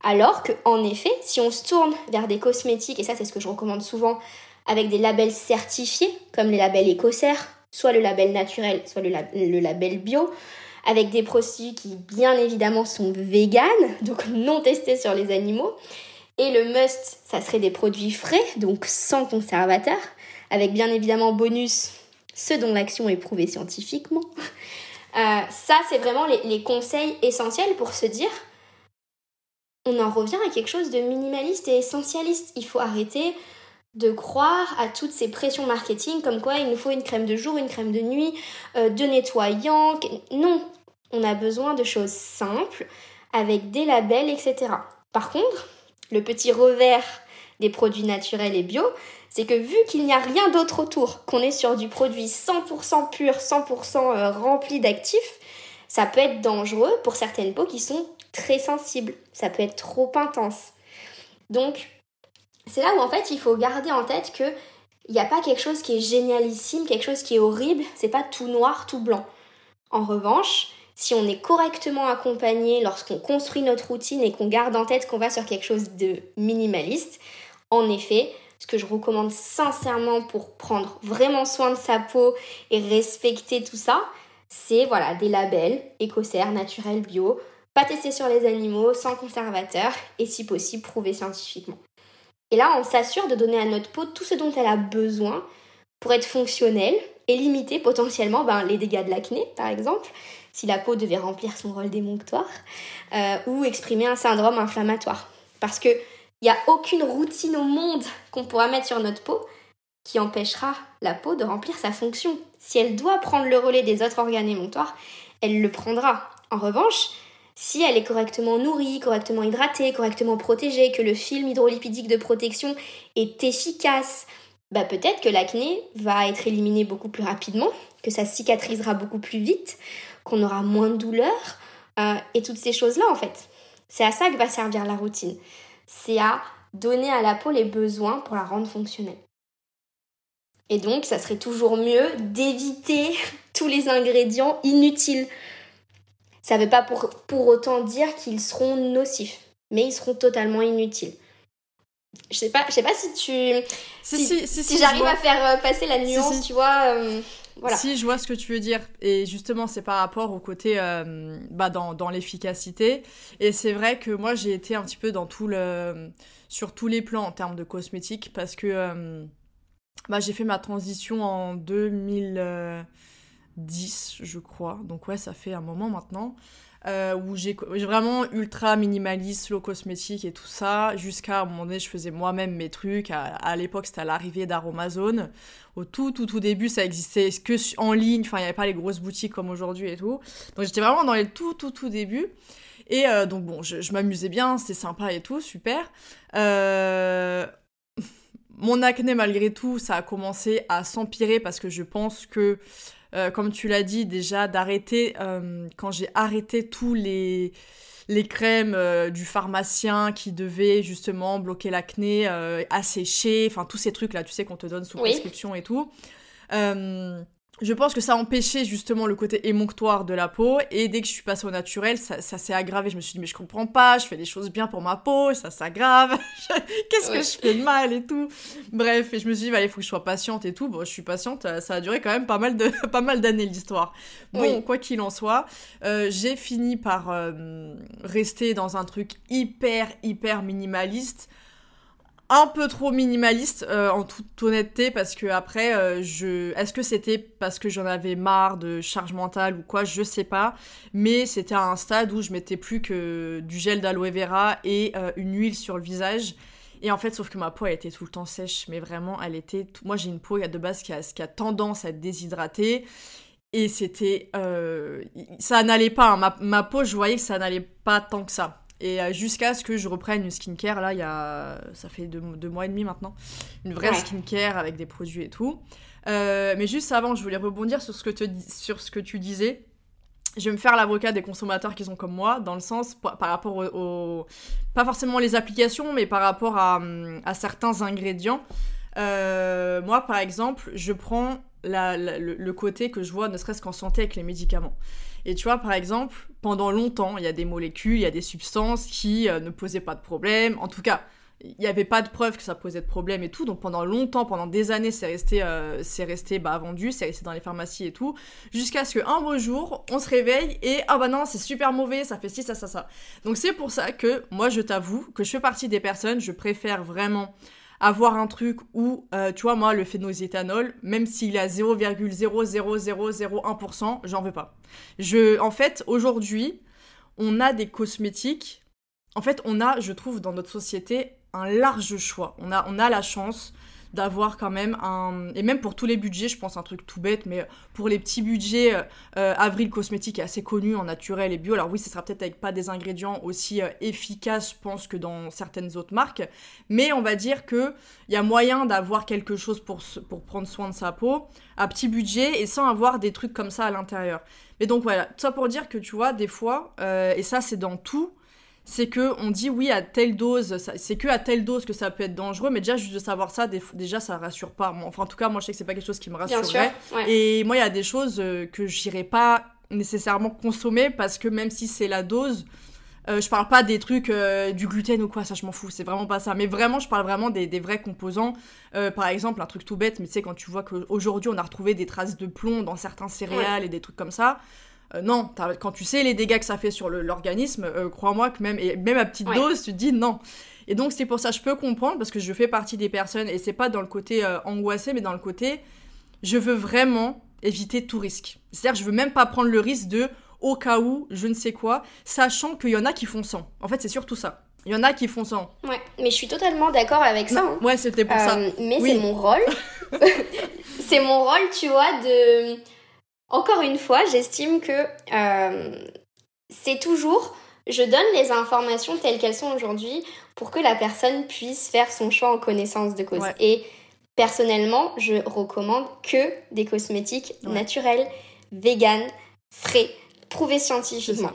Alors qu'en effet, si on se tourne vers des cosmétiques, et ça c'est ce que je recommande souvent, avec des labels certifiés, comme les labels Écossaire, soit le label naturel, soit le, label bio, avec des produits qui bien évidemment sont véganes, donc non testés sur les animaux. Et le must, ça serait des produits frais, donc sans conservateur, avec bien évidemment bonus ceux dont l'action est prouvée scientifiquement. Euh, ça, c'est vraiment les conseils essentiels pour se dire, on en revient à quelque chose de minimaliste et essentialiste. Il faut arrêter de croire à toutes ces pressions marketing comme quoi il nous faut une crème de jour, une crème de nuit, euh, de nettoyant. Non, on a besoin de choses simples avec des labels, etc. Par contre, le petit revers des produits naturels et bio, c'est que vu qu'il n'y a rien d'autre autour, qu'on est sur du produit 100% pur, 100% euh, rempli d'actifs, ça peut être dangereux pour certaines peaux qui sont très sensibles. Ça peut être trop intense. Donc, c'est là où en fait il faut garder en tête que il n'y a pas quelque chose qui est génialissime, quelque chose qui est horrible, c'est pas tout noir, tout blanc. En revanche, si on est correctement accompagné lorsqu'on construit notre routine et qu'on garde en tête qu'on va sur quelque chose de minimaliste, en effet, ce que je recommande sincèrement pour prendre vraiment soin de sa peau et respecter tout ça, c'est voilà des labels écossaires, naturels, bio, pas testés sur les animaux, sans conservateur et si possible prouvé scientifiquement. Et là, on s'assure de donner à notre peau tout ce dont elle a besoin pour être fonctionnelle et limiter potentiellement ben, les dégâts de l'acné, par exemple, si la peau devait remplir son rôle démonctoire, euh, ou exprimer un syndrome inflammatoire. Parce qu'il n'y a aucune routine au monde qu'on pourra mettre sur notre peau qui empêchera la peau de remplir sa fonction. Si elle doit prendre le relais des autres organes émonctoires, elle le prendra. En revanche, si elle est correctement nourrie, correctement hydratée, correctement protégée, que le film hydrolipidique de protection est efficace, bah peut-être que l'acné va être éliminé beaucoup plus rapidement, que ça cicatrisera beaucoup plus vite, qu'on aura moins de douleurs, euh, et toutes ces choses-là en fait. C'est à ça que va servir la routine. C'est à donner à la peau les besoins pour la rendre fonctionnelle. Et donc, ça serait toujours mieux d'éviter tous les ingrédients inutiles. Ça ne veut pas pour, pour autant dire qu'ils seront nocifs, mais ils seront totalement inutiles. Je sais pas, je sais pas si tu si, si, j'arrive à faire euh, passer la nuance, tu vois. Euh, Si je vois ce que tu veux dire et justement c'est par rapport au côté euh, bah, dans, dans l'efficacité et c'est vrai que moi j'ai été un petit peu dans tout le sur tous les plans en termes de cosmétiques parce que bah, j'ai fait ma transition en 2010, je crois. Donc ouais, ça fait un moment maintenant. Euh, où j'ai vraiment ultra minimaliste, slow cosmétique et tout ça, jusqu'à un moment donné, je faisais moi-même mes trucs. À, l'époque, c'était à l'arrivée d'Aromazone. Au tout, tout, tout début, ça existait que en ligne, enfin, il n'y avait pas les grosses boutiques comme aujourd'hui et tout. Donc, j'étais vraiment dans les tout, tout, tout début. Et euh, donc, bon, je, je m'amusais bien, c'était sympa et tout, super. Euh, mon acné, malgré tout, ça a commencé à s'empirer parce que je pense que, euh, comme tu l'as dit déjà, d'arrêter, euh, quand j'ai arrêté tous les, les crèmes euh, du pharmacien qui devaient justement bloquer l'acné, assécher, enfin tous ces trucs-là, tu sais, qu'on te donne sous prescription et tout. Je pense que ça a empêché justement le côté émonctoire de la peau. Et dès que je suis passée au naturel, ça, s'est aggravé. Je me suis dit, mais je comprends pas, je fais des choses bien pour ma peau, ça s'aggrave. Qu'est-ce que je fais de mal et tout. Bref, et je me suis dit, il faut que je sois patiente et tout. Bon, je suis patiente, ça a duré quand même pas mal, de, pas mal d'années l'histoire. Bon, quoi qu'il en soit, euh, j'ai fini par euh, rester dans un truc hyper, hyper minimaliste un peu trop minimaliste euh, en toute honnêteté parce que après euh, je est-ce que c'était parce que j'en avais marre de charge mentale ou quoi? Je sais pas. Mais c'était à un stade où je mettais plus que du gel d'aloe vera et euh, une huile sur le visage. Et en fait sauf que ma peau elle était tout le temps sèche. Mais vraiment elle était moi j'ai une peau de base qui a, qui a tendance à être déshydratée. Et c'était ça n'allait pas hein. ma, ma peau je voyais que ça n'allait pas tant que ça et euh, jusqu'à ce que je reprenne une skincare, là, il y a, ça fait deux, mois et demi maintenant, une vraie skincare avec des produits et tout. Euh, mais juste avant, je voulais rebondir sur ce que, te, sur ce que tu disais. Je vais me faire l'avocat des consommateurs qui sont comme moi, dans le sens par, rapport au, Pas forcément les applications, mais par rapport à, à certains ingrédients. Euh, moi, par exemple, je prends le, côté que je vois, ne serait-ce qu'en santé avec les médicaments. Et tu vois, par exemple, pendant longtemps, il y a des molécules, il y a des substances qui euh, ne posaient pas de problème. En tout cas, il n'y avait pas de preuve que ça posait de problème et tout. Donc pendant longtemps, pendant des années, c'est resté, euh, c'est resté bah, vendu, c'est resté dans les pharmacies et tout. Jusqu'à ce qu'un beau jour, on se réveille et ah bah non, c'est super mauvais, ça fait ci, ça, ça, ça. Donc c'est pour ça que moi, je t'avoue que je fais partie des personnes, je préfère vraiment avoir un truc où, euh, tu vois, moi, le phénoxéthanol, même s'il est à 0,00001%, j'en veux pas. Je, en fait, aujourd'hui, on a des cosmétiques. En fait, on a, je trouve, dans notre société, un large choix. On a, on a la chance d'avoir quand même un... Et même pour tous les budgets, je pense un truc tout bête, mais pour les petits budgets, euh, euh, Avril Cosmétique est assez connu en naturel et bio. Alors oui, ce sera peut-être avec pas des ingrédients aussi euh, efficaces, je pense, que dans certaines autres marques. Mais on va dire qu'il y a moyen d'avoir quelque chose pour, pour prendre soin de sa peau à petit budget et sans avoir des trucs comme ça à l'intérieur. Mais donc voilà, ça pour dire que tu vois, des fois, et ça c'est dans tout, c'est que on dit oui à telle dose, c'est que à telle dose que ça peut être dangereux, mais déjà juste de savoir ça, déjà ça rassure pas. Enfin en tout cas moi je sais que c'est pas quelque chose qui me rassurerait. Et moi il y a des choses euh, que j'irais pas nécessairement consommer parce que même si c'est la dose, euh, je parle pas des trucs euh, du gluten ou quoi, ça je m'en fous, c'est vraiment pas ça. Mais vraiment, je parle vraiment des, vrais composants. par exemple, un truc tout bête, mais tu sais, quand tu vois qu'aujourd'hui on a retrouvé des traces de plomb dans certains céréales et des trucs comme ça, euh, non, quand tu sais les dégâts que ça fait sur l'organisme, euh, crois-moi que même, et même à petite dose, tu te dis non. Et donc c'est pour ça, je peux comprendre, parce que je fais partie des personnes, et c'est pas dans le côté euh, angoissé, mais dans le côté, je veux vraiment éviter tout risque. C'est-à-dire, je veux même pas prendre le risque de, au cas où, je ne sais quoi, sachant qu'il y en a qui font sans. En fait, c'est surtout ça. Il y en a qui font sans. Ouais, mais je suis totalement d'accord avec ça. Hein. Ouais, c'était pour ça. Mais c'est mon rôle. c'est mon rôle, tu vois, de encore une fois, j'estime que euh, c'est toujours, je donne les informations telles qu'elles sont aujourd'hui pour que la personne puisse faire son choix en connaissance de cause. Et personnellement, je recommande que des cosmétiques naturels, vegan, frais, prouvés scientifiquement.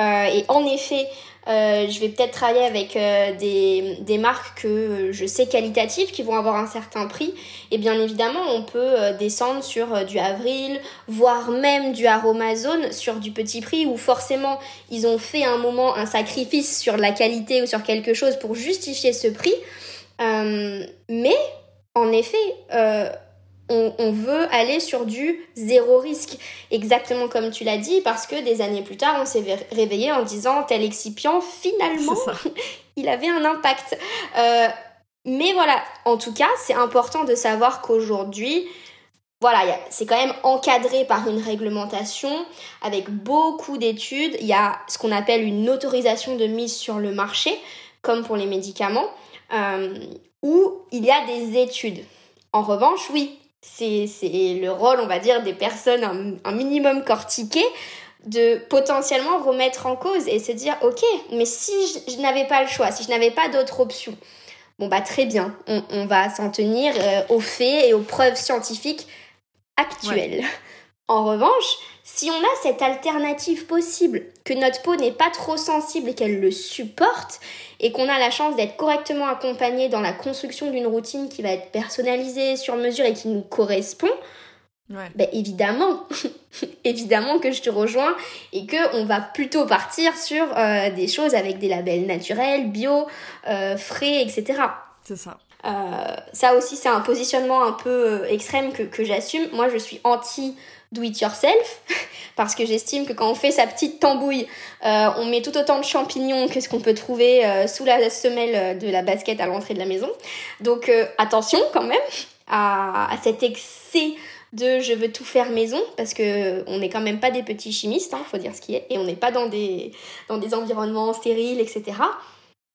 Euh, et en effet, euh, je vais peut-être travailler avec euh, des, des, marques que je sais qualitatives qui vont avoir un certain prix. Et bien évidemment, on peut descendre sur du Avril, voire même du Aromazone sur du petit prix où forcément ils ont fait un moment un sacrifice sur la qualité ou sur quelque chose pour justifier ce prix. mais en effet, on, veut aller sur du zéro risque, exactement comme tu l'as dit, parce que des années plus tard, on s'est réveillé en disant tel excipient, finalement, il avait un impact. Euh, mais voilà, en tout cas, c'est important de savoir qu'aujourd'hui, voilà, c'est quand même encadré par une réglementation avec beaucoup d'études. Il y a ce qu'on appelle une autorisation de mise sur le marché, comme pour les médicaments, euh, où il y a des études. En revanche, oui, c'est le rôle, on va dire, des personnes un, minimum cortiquées de potentiellement remettre en cause et se dire, ok, mais si je, n'avais pas le choix, si je n'avais pas d'autre option, bon bah très bien, on, va s'en tenir euh, aux faits et aux preuves scientifiques actuelles. En revanche, si on a cette alternative possible, que notre peau n'est pas trop sensible et qu'elle le supporte, et qu'on a la chance d'être correctement accompagné dans la construction d'une routine qui va être personnalisée, sur mesure et qui nous correspond, Ben évidemment, évidemment que je te rejoins et que on va plutôt partir sur euh, des choses avec des labels naturels, bio, euh, frais, etc. C'est ça. Euh, ça aussi, c'est un positionnement un peu extrême que, j'assume. Moi, je suis anti do it yourself parce que j'estime que quand on fait sa petite tambouille, on met tout autant de champignons que ce qu'on peut trouver sous la semelle de la basket à l'entrée de la maison. Donc attention quand même à, cet excès de je veux tout faire maison parce que on n'est quand même pas des petits chimistes, hein, faut dire ce qui est, et on n'est pas dans des, dans des environnements stériles, etc.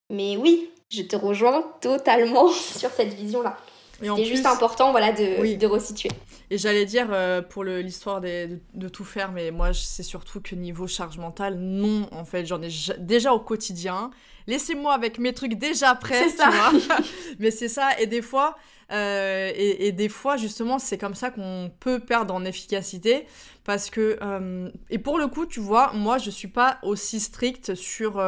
Mais oui, je te rejoins totalement sur cette vision-là. C'est juste important voilà, de, de resituer. Et j'allais dire euh, pour l'histoire de, de, tout faire, mais moi c'est surtout que niveau charge mentale, non, en fait, j'en ai déjà au quotidien. Laissez-moi avec mes trucs déjà prêts, tu vois. mais c'est ça, et des fois, euh, et, des fois, justement, c'est comme ça qu'on peut perdre en efficacité. Parce que. Euh, et pour le coup, tu vois, moi, je suis pas aussi stricte sur.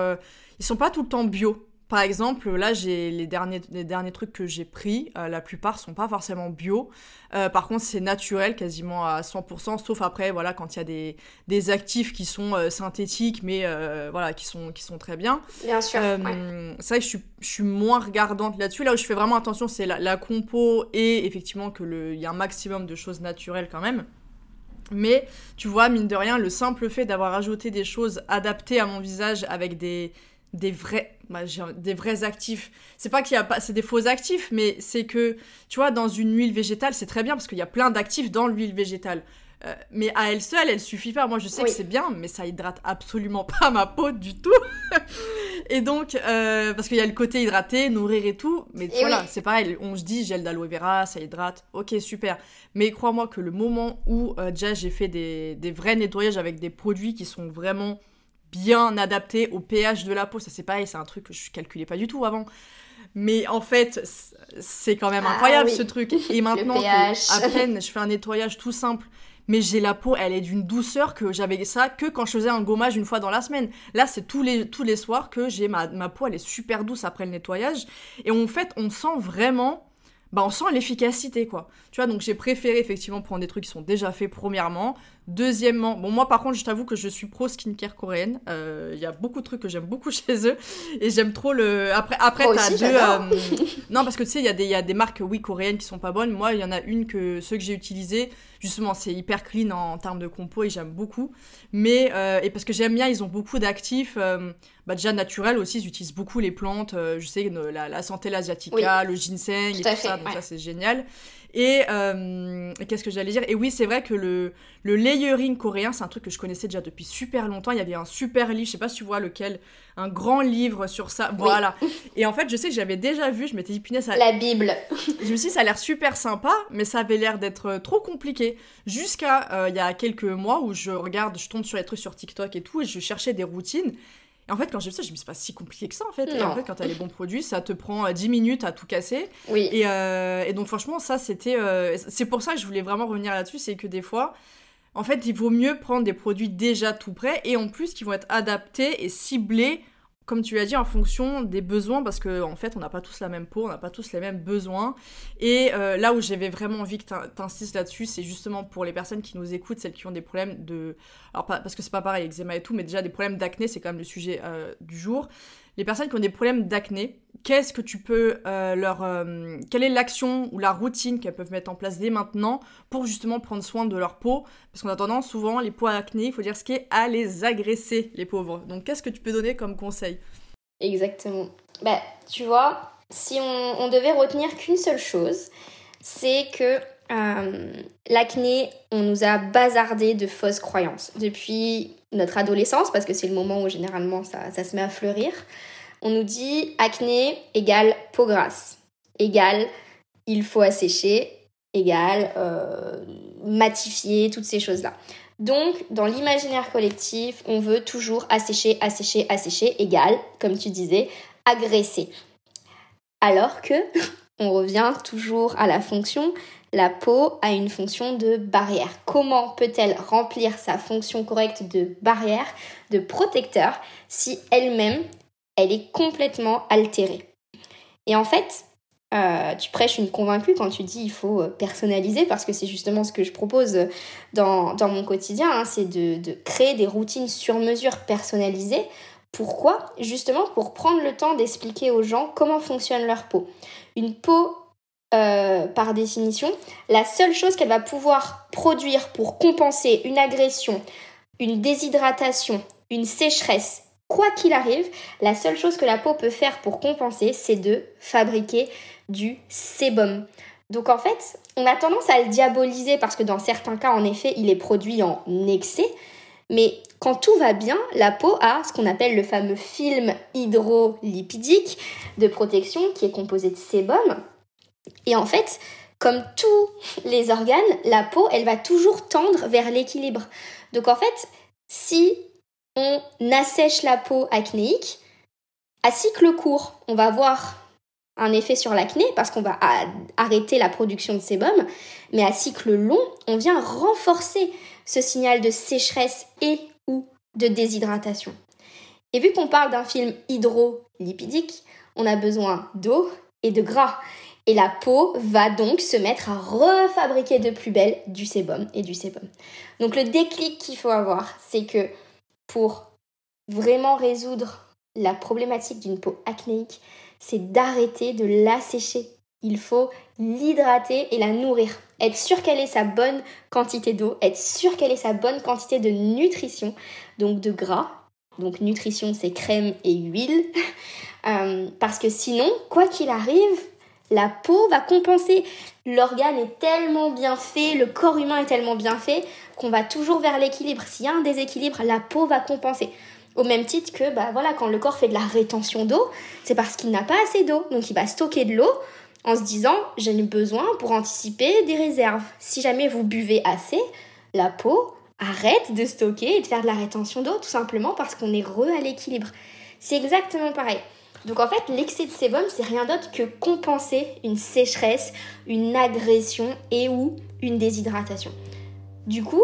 Ils sont pas tout le temps bio. Par exemple, là, j'ai les derniers, les derniers trucs que j'ai pris, euh, la plupart sont pas forcément bio. Euh, par contre, c'est naturel quasiment à 100%, sauf après, voilà, quand il y a des, des actifs qui sont euh, synthétiques, mais voilà, qui sont, qui sont très bien. Bien sûr. C'est vrai que je suis, je suis moins regardante là-dessus. Là où je fais vraiment attention, c'est la, la, compo et effectivement qu'il y a un maximum de choses naturelles quand même. Mais tu vois, mine de rien, le simple fait d'avoir ajouté des choses adaptées à mon visage avec des, des vrais bah, des vrais actifs. C'est pas qu'il y a pas c'est des faux actifs mais c'est que tu vois dans une huile végétale c'est très bien parce qu'il y a plein d'actifs dans l'huile végétale. Euh, mais à elle seule elle suffit pas. Moi je sais que c'est bien mais ça hydrate absolument pas ma peau du tout. Et donc euh, parce qu'il y a le côté hydraté nourrir et tout mais voilà c'est pareil. On se dit gel d'aloe vera ça hydrate. Ok super. Mais crois-moi que le moment où euh, déjà j'ai fait des, des vrais nettoyages avec des produits qui sont vraiment bien adapté au pH de la peau. Ça, c'est pareil, c'est un truc que je calculais pas du tout avant. Mais en fait, c'est quand même ah incroyable ce truc. Et maintenant, à peine je fais un nettoyage tout simple, mais j'ai la peau, elle est d'une douceur que j'avais ça que quand je faisais un gommage une fois dans la semaine. Là, c'est tous les, tous les soirs que j'ai ma, ma peau, elle est super douce après le nettoyage. Et en fait, on sent vraiment bah on sent l'efficacité quoi. Tu vois, donc j'ai préféré effectivement prendre des trucs qui sont déjà faits premièrement. Deuxièmement, bon moi par contre je t'avoue que je suis pro skincare coréenne. Il euh, y a beaucoup de trucs que j'aime beaucoup chez eux et j'aime trop le. Après après t'as deux. Euh, non parce que tu sais il y a des a des marques oui coréennes qui sont pas bonnes. Moi il y en a une que ceux que j'ai utilisés justement c'est hyper clean en, termes de compo et j'aime beaucoup. Mais euh, et parce que j'aime bien ils ont beaucoup d'actifs bah, déjà naturels aussi ils utilisent beaucoup les plantes. je sais la, la santé asiatica, le ginseng et tout ça donc ça c'est génial. Euh, et qu'est-ce que j'allais dire? Et oui, c'est vrai que le, le layering coréen, c'est un truc que je connaissais déjà depuis super longtemps. Il y avait un super livre, je sais pas si tu vois lequel, un grand livre sur ça. Voilà. Et en fait, je sais que j'avais déjà vu, je m'étais dit, punaise, ça... La Bible. je me suis dit, ça a l'air super sympa, mais ça avait l'air d'être trop compliqué. Jusqu'à euh, il y a quelques mois où je regarde, je tombe sur les trucs sur TikTok et tout, et je cherchais des routines en fait, quand j'ai vu ça, je me suis pas si compliqué que ça, en fait. Et en fait, quand tu as les bons produits, ça te prend 10 euh, minutes à tout casser. Oui. Et, euh, et donc, franchement, ça, c'était. Euh, c'est pour ça que je voulais vraiment revenir là-dessus, c'est que des fois, en fait, il vaut mieux prendre des produits déjà tout prêts et en plus qui vont être adaptés et ciblés comme tu l'as dit, en fonction des besoins, parce qu'en en fait, on n'a pas tous la même peau, on n'a pas tous les mêmes besoins. Et euh, là où j'avais vraiment envie que tu insistes là-dessus, c'est justement pour les personnes qui nous écoutent, celles qui ont des problèmes de... Alors, parce que c'est pas pareil, eczéma et tout, mais déjà des problèmes d'acné, c'est quand même le sujet euh, du jour les personnes qui ont des problèmes d'acné, qu'est-ce que tu peux euh, leur... Euh, quelle est l'action ou la routine qu'elles peuvent mettre en place dès maintenant pour justement prendre soin de leur peau? Parce qu'on a tendance souvent, les peaux acné, il faut dire ce qui est, à les agresser, les pauvres. Donc qu'est-ce que tu peux donner comme conseil? Exactement. Bah, tu vois, si on, devait retenir qu'une seule chose, c'est que euh, l'acné, on nous a bazardé de fausses croyances depuis notre adolescence, parce que c'est le moment où généralement ça, se met à fleurir. On nous dit acné égale peau grasse, égale il faut assécher, égale euh, matifier, toutes ces choses-là. Donc, dans l'imaginaire collectif, on veut toujours assécher, assécher, assécher, égale, comme tu disais, agresser. Alors que on revient toujours à la fonction la peau a une fonction de barrière. Comment peut-elle remplir sa fonction correcte de barrière, de protecteur, si elle-même, elle est complètement altérée Et en fait, euh, tu prêches une convaincue quand tu dis il faut personnaliser parce que c'est justement ce que je propose dans, mon quotidien, hein, c'est de, créer des routines sur mesure personnalisées. Pourquoi? Justement pour prendre le temps d'expliquer aux gens comment fonctionne leur peau. Une peau, par définition, la seule chose qu'elle va pouvoir produire pour compenser une agression, une déshydratation, une sécheresse quoi qu'il arrive, la seule chose que la peau peut faire pour compenser, c'est de fabriquer du sébum. Donc en fait, on a tendance à le diaboliser parce que dans certains cas, en effet, il est produit en excès. Mais quand tout va bien, la peau a ce qu'on appelle le fameux film hydrolipidique de protection qui est composé de sébum. Et en fait, comme tous les organes, la peau, elle va toujours tendre vers l'équilibre. Donc en fait, si on assèche la peau acnéique. À cycle court, on va avoir un effet sur l'acné parce qu'on va arrêter la production de sébum, mais à cycle long, on vient renforcer ce signal de sécheresse et ou de déshydratation. Et vu qu'on parle d'un film hydrolipidique, on a besoin d'eau et de gras. Et la peau va donc se mettre à refabriquer de plus belle du sébum et du sébum. Donc le déclic qu'il faut avoir, c'est que pour vraiment résoudre la problématique d'une peau acnéique, c'est d'arrêter de l'assécher. Il faut l'hydrater et la nourrir. Être sûr qu'elle ait sa bonne quantité d'eau, être sûr qu'elle ait sa bonne quantité de nutrition, donc de gras. Donc nutrition, c'est crème et huile. Euh, parce que sinon, quoi qu'il arrive, la peau va compenser. L'organe est tellement bien fait, le corps humain est tellement bien fait qu'on va toujours vers l'équilibre. S'il y a un déséquilibre, la peau va compenser. Au même titre que bah voilà, quand le corps fait de la rétention d'eau, c'est parce qu'il n'a pas assez d'eau. Donc il va stocker de l'eau en se disant j'ai besoin pour anticiper des réserves. Si jamais vous buvez assez, la peau arrête de stocker et de faire de la rétention d'eau tout simplement parce qu'on est re à l'équilibre. C'est exactement pareil. Donc en fait, l'excès de sébum, c'est rien d'autre que compenser une sécheresse, une agression et ou une déshydratation. Du coup,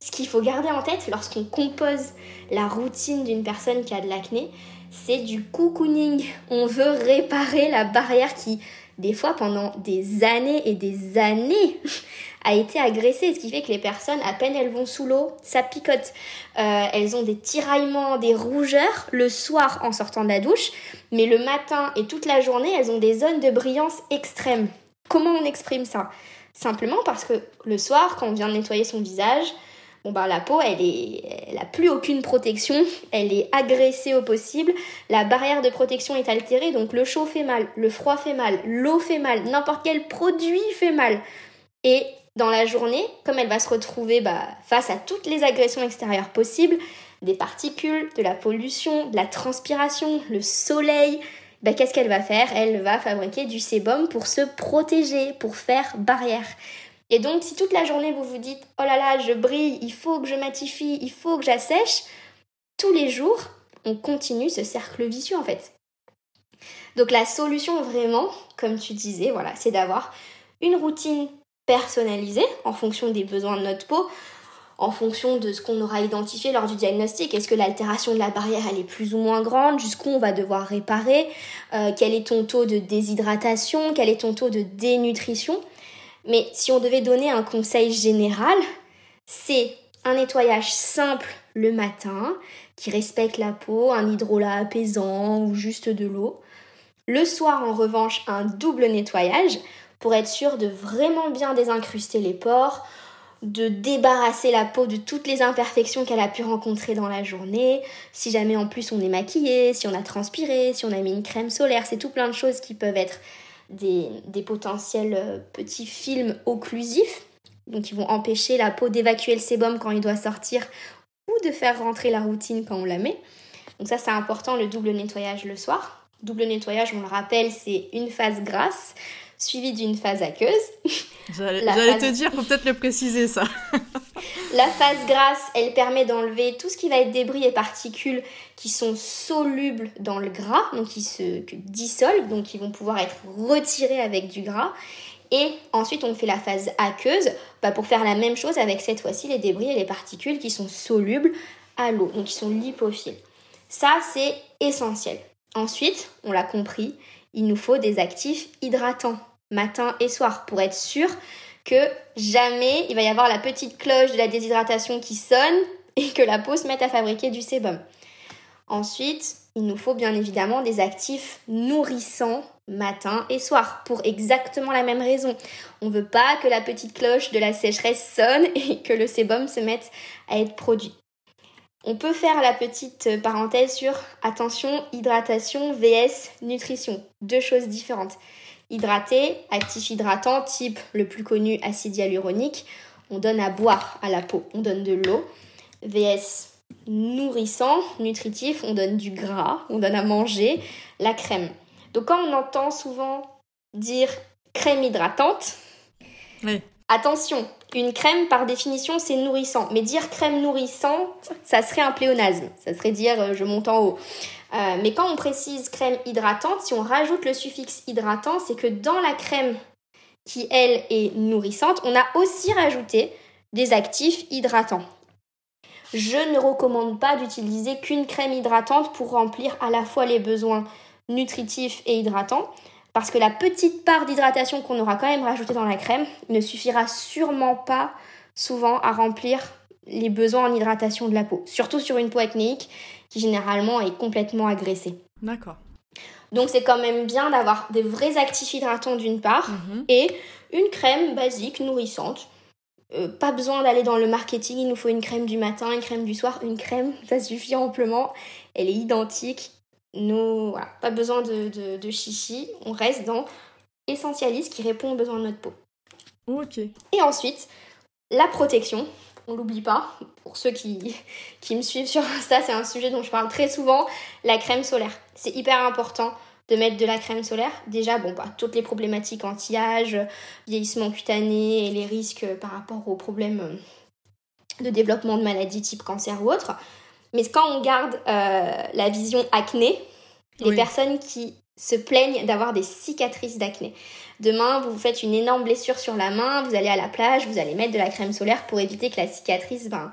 ce qu'il faut garder en tête lorsqu'on compose la routine d'une personne qui a de l'acné, c'est du cocooning. On veut réparer la barrière qui, des fois, pendant des années et des années, a été agressée. Ce qui fait que les personnes, à peine elles vont sous l'eau, ça picote. Euh, elles ont des tiraillements, des rougeurs le soir en sortant de la douche, mais le matin et toute la journée, elles ont des zones de brillance extrême. Comment on exprime ça? Simplement parce que le soir, quand on vient de nettoyer son visage, bon bah la peau, elle est, elle a plus aucune protection, elle est agressée au possible, la barrière de protection est altérée, donc le chaud fait mal, le froid fait mal, l'eau fait mal, n'importe quel produit fait mal. Dans la journée, comme elle va se retrouver bah, face à toutes les agressions extérieures possibles, des particules, de la pollution, de la transpiration, le soleil, ben, qu'est-ce qu'elle va faire? Elle va fabriquer du sébum pour se protéger, pour faire barrière. Et donc, si toute la journée vous vous dites Oh là là, je brille, il faut que je matifie, il faut que j'assèche, tous les jours, on continue ce cercle vicieux en fait. Donc, la solution vraiment, comme tu disais, voilà, c'est d'avoir une routine personnalisée en fonction des besoins de notre peau en fonction de ce qu'on aura identifié lors du diagnostic. Est-ce que l'altération de la barrière elle est plus ou moins grande? Jusqu'où on va devoir réparer? Euh, Quel est ton taux de déshydratation? Quel est ton taux de dénutrition? Mais si on devait donner un conseil général, c'est un nettoyage simple le matin qui respecte la peau, un hydrolat apaisant ou juste de l'eau. Le soir, en revanche, un double nettoyage pour être sûr de vraiment bien désincruster les pores, de débarrasser la peau de toutes les imperfections qu'elle a pu rencontrer dans la journée. Si jamais en plus on est maquillé, si on a transpiré, si on a mis une crème solaire, c'est tout plein de choses qui peuvent être des, potentiels euh, petits films occlusifs, donc qui vont empêcher la peau d'évacuer le sébum quand il doit sortir ou de faire rentrer la routine quand on la met. Donc ça c'est important le double nettoyage le soir. Double nettoyage, on le rappelle, c'est une phase grasse suivie d'une phase aqueuse. J'allais te dire, faut peut-être le préciser ça. la phase grasse, elle permet d'enlever tout ce qui va être débris et particules qui sont solubles dans le gras, donc qui se dissolvent, donc qui vont pouvoir être retirés avec du gras. Et ensuite, on fait la phase aqueuse bah, pour faire la même chose avec cette fois-ci les débris et les particules qui sont solubles à l'eau, donc qui sont lipophiles. Ça, c'est essentiel. Ensuite, on l'a compris, il nous faut des actifs hydratants, matin et soir, pour être sûr que jamais il va y avoir la petite cloche de la déshydratation qui sonne et que la peau se mette à fabriquer du sébum. Ensuite, il nous faut bien évidemment des actifs nourrissants matin et soir pour exactement la même raison. On ne veut pas que la petite cloche de la sécheresse sonne et que le sébum se mette à être produit. On peut faire la petite parenthèse sur attention, hydratation, VS, nutrition. Deux choses différentes. Hydraté, actif hydratant, type le plus connu acide hyaluronique, on donne à boire à la peau, on donne de l'eau. VS, nourrissant, nutritif, on donne du gras, on donne à manger, la crème. Donc quand on entend souvent dire crème hydratante, attention, une crème par définition c'est nourrissant. Mais dire crème nourrissante, ça serait un pléonasme. Ça serait dire euh, je monte en haut. Euh, mais quand on précise crème hydratante, si on rajoute le suffixe hydratant, c'est que dans la crème qui elle est nourrissante, on a aussi rajouté des actifs hydratants. Je ne recommande pas d'utiliser qu'une crème hydratante pour remplir à la fois les besoins nutritifs et hydratants, parce que la petite part d'hydratation qu'on aura quand même rajoutée dans la crème ne suffira sûrement pas souvent à remplir les besoins en hydratation de la peau, surtout sur une peau acnéique qui généralement est complètement agressée. D'accord. Donc c'est quand même bien d'avoir des vrais actifs hydratants d'une part mhm. et une crème basique nourrissante euh, pas besoin d'aller dans le marketing, il nous faut une crème du matin, une crème du soir, une crème, ça suffit amplement. Elle est identique. Voilà, pas besoin de, de, chichi. On reste dans essentialiste qui répond aux besoins de notre peau. Ok. Et ensuite, la protection. On l'oublie pas. Pour ceux qui, qui me suivent sur Insta, c'est un sujet dont je parle très souvent. La crème solaire. C'est hyper important de mettre de la crème solaire. Déjà, bon, bah, toutes les problématiques anti-âge, vieillissement cutané et les risques par rapport aux problèmes euh, de développement de maladies type cancer ou autre. Mais quand on garde euh, la vision acné, les personnes qui se plaignent d'avoir des cicatrices d'acné. Demain, vous vous faites une énorme blessure sur la main, vous allez à la plage, vous allez mettre de la crème solaire pour éviter que la cicatrice ben,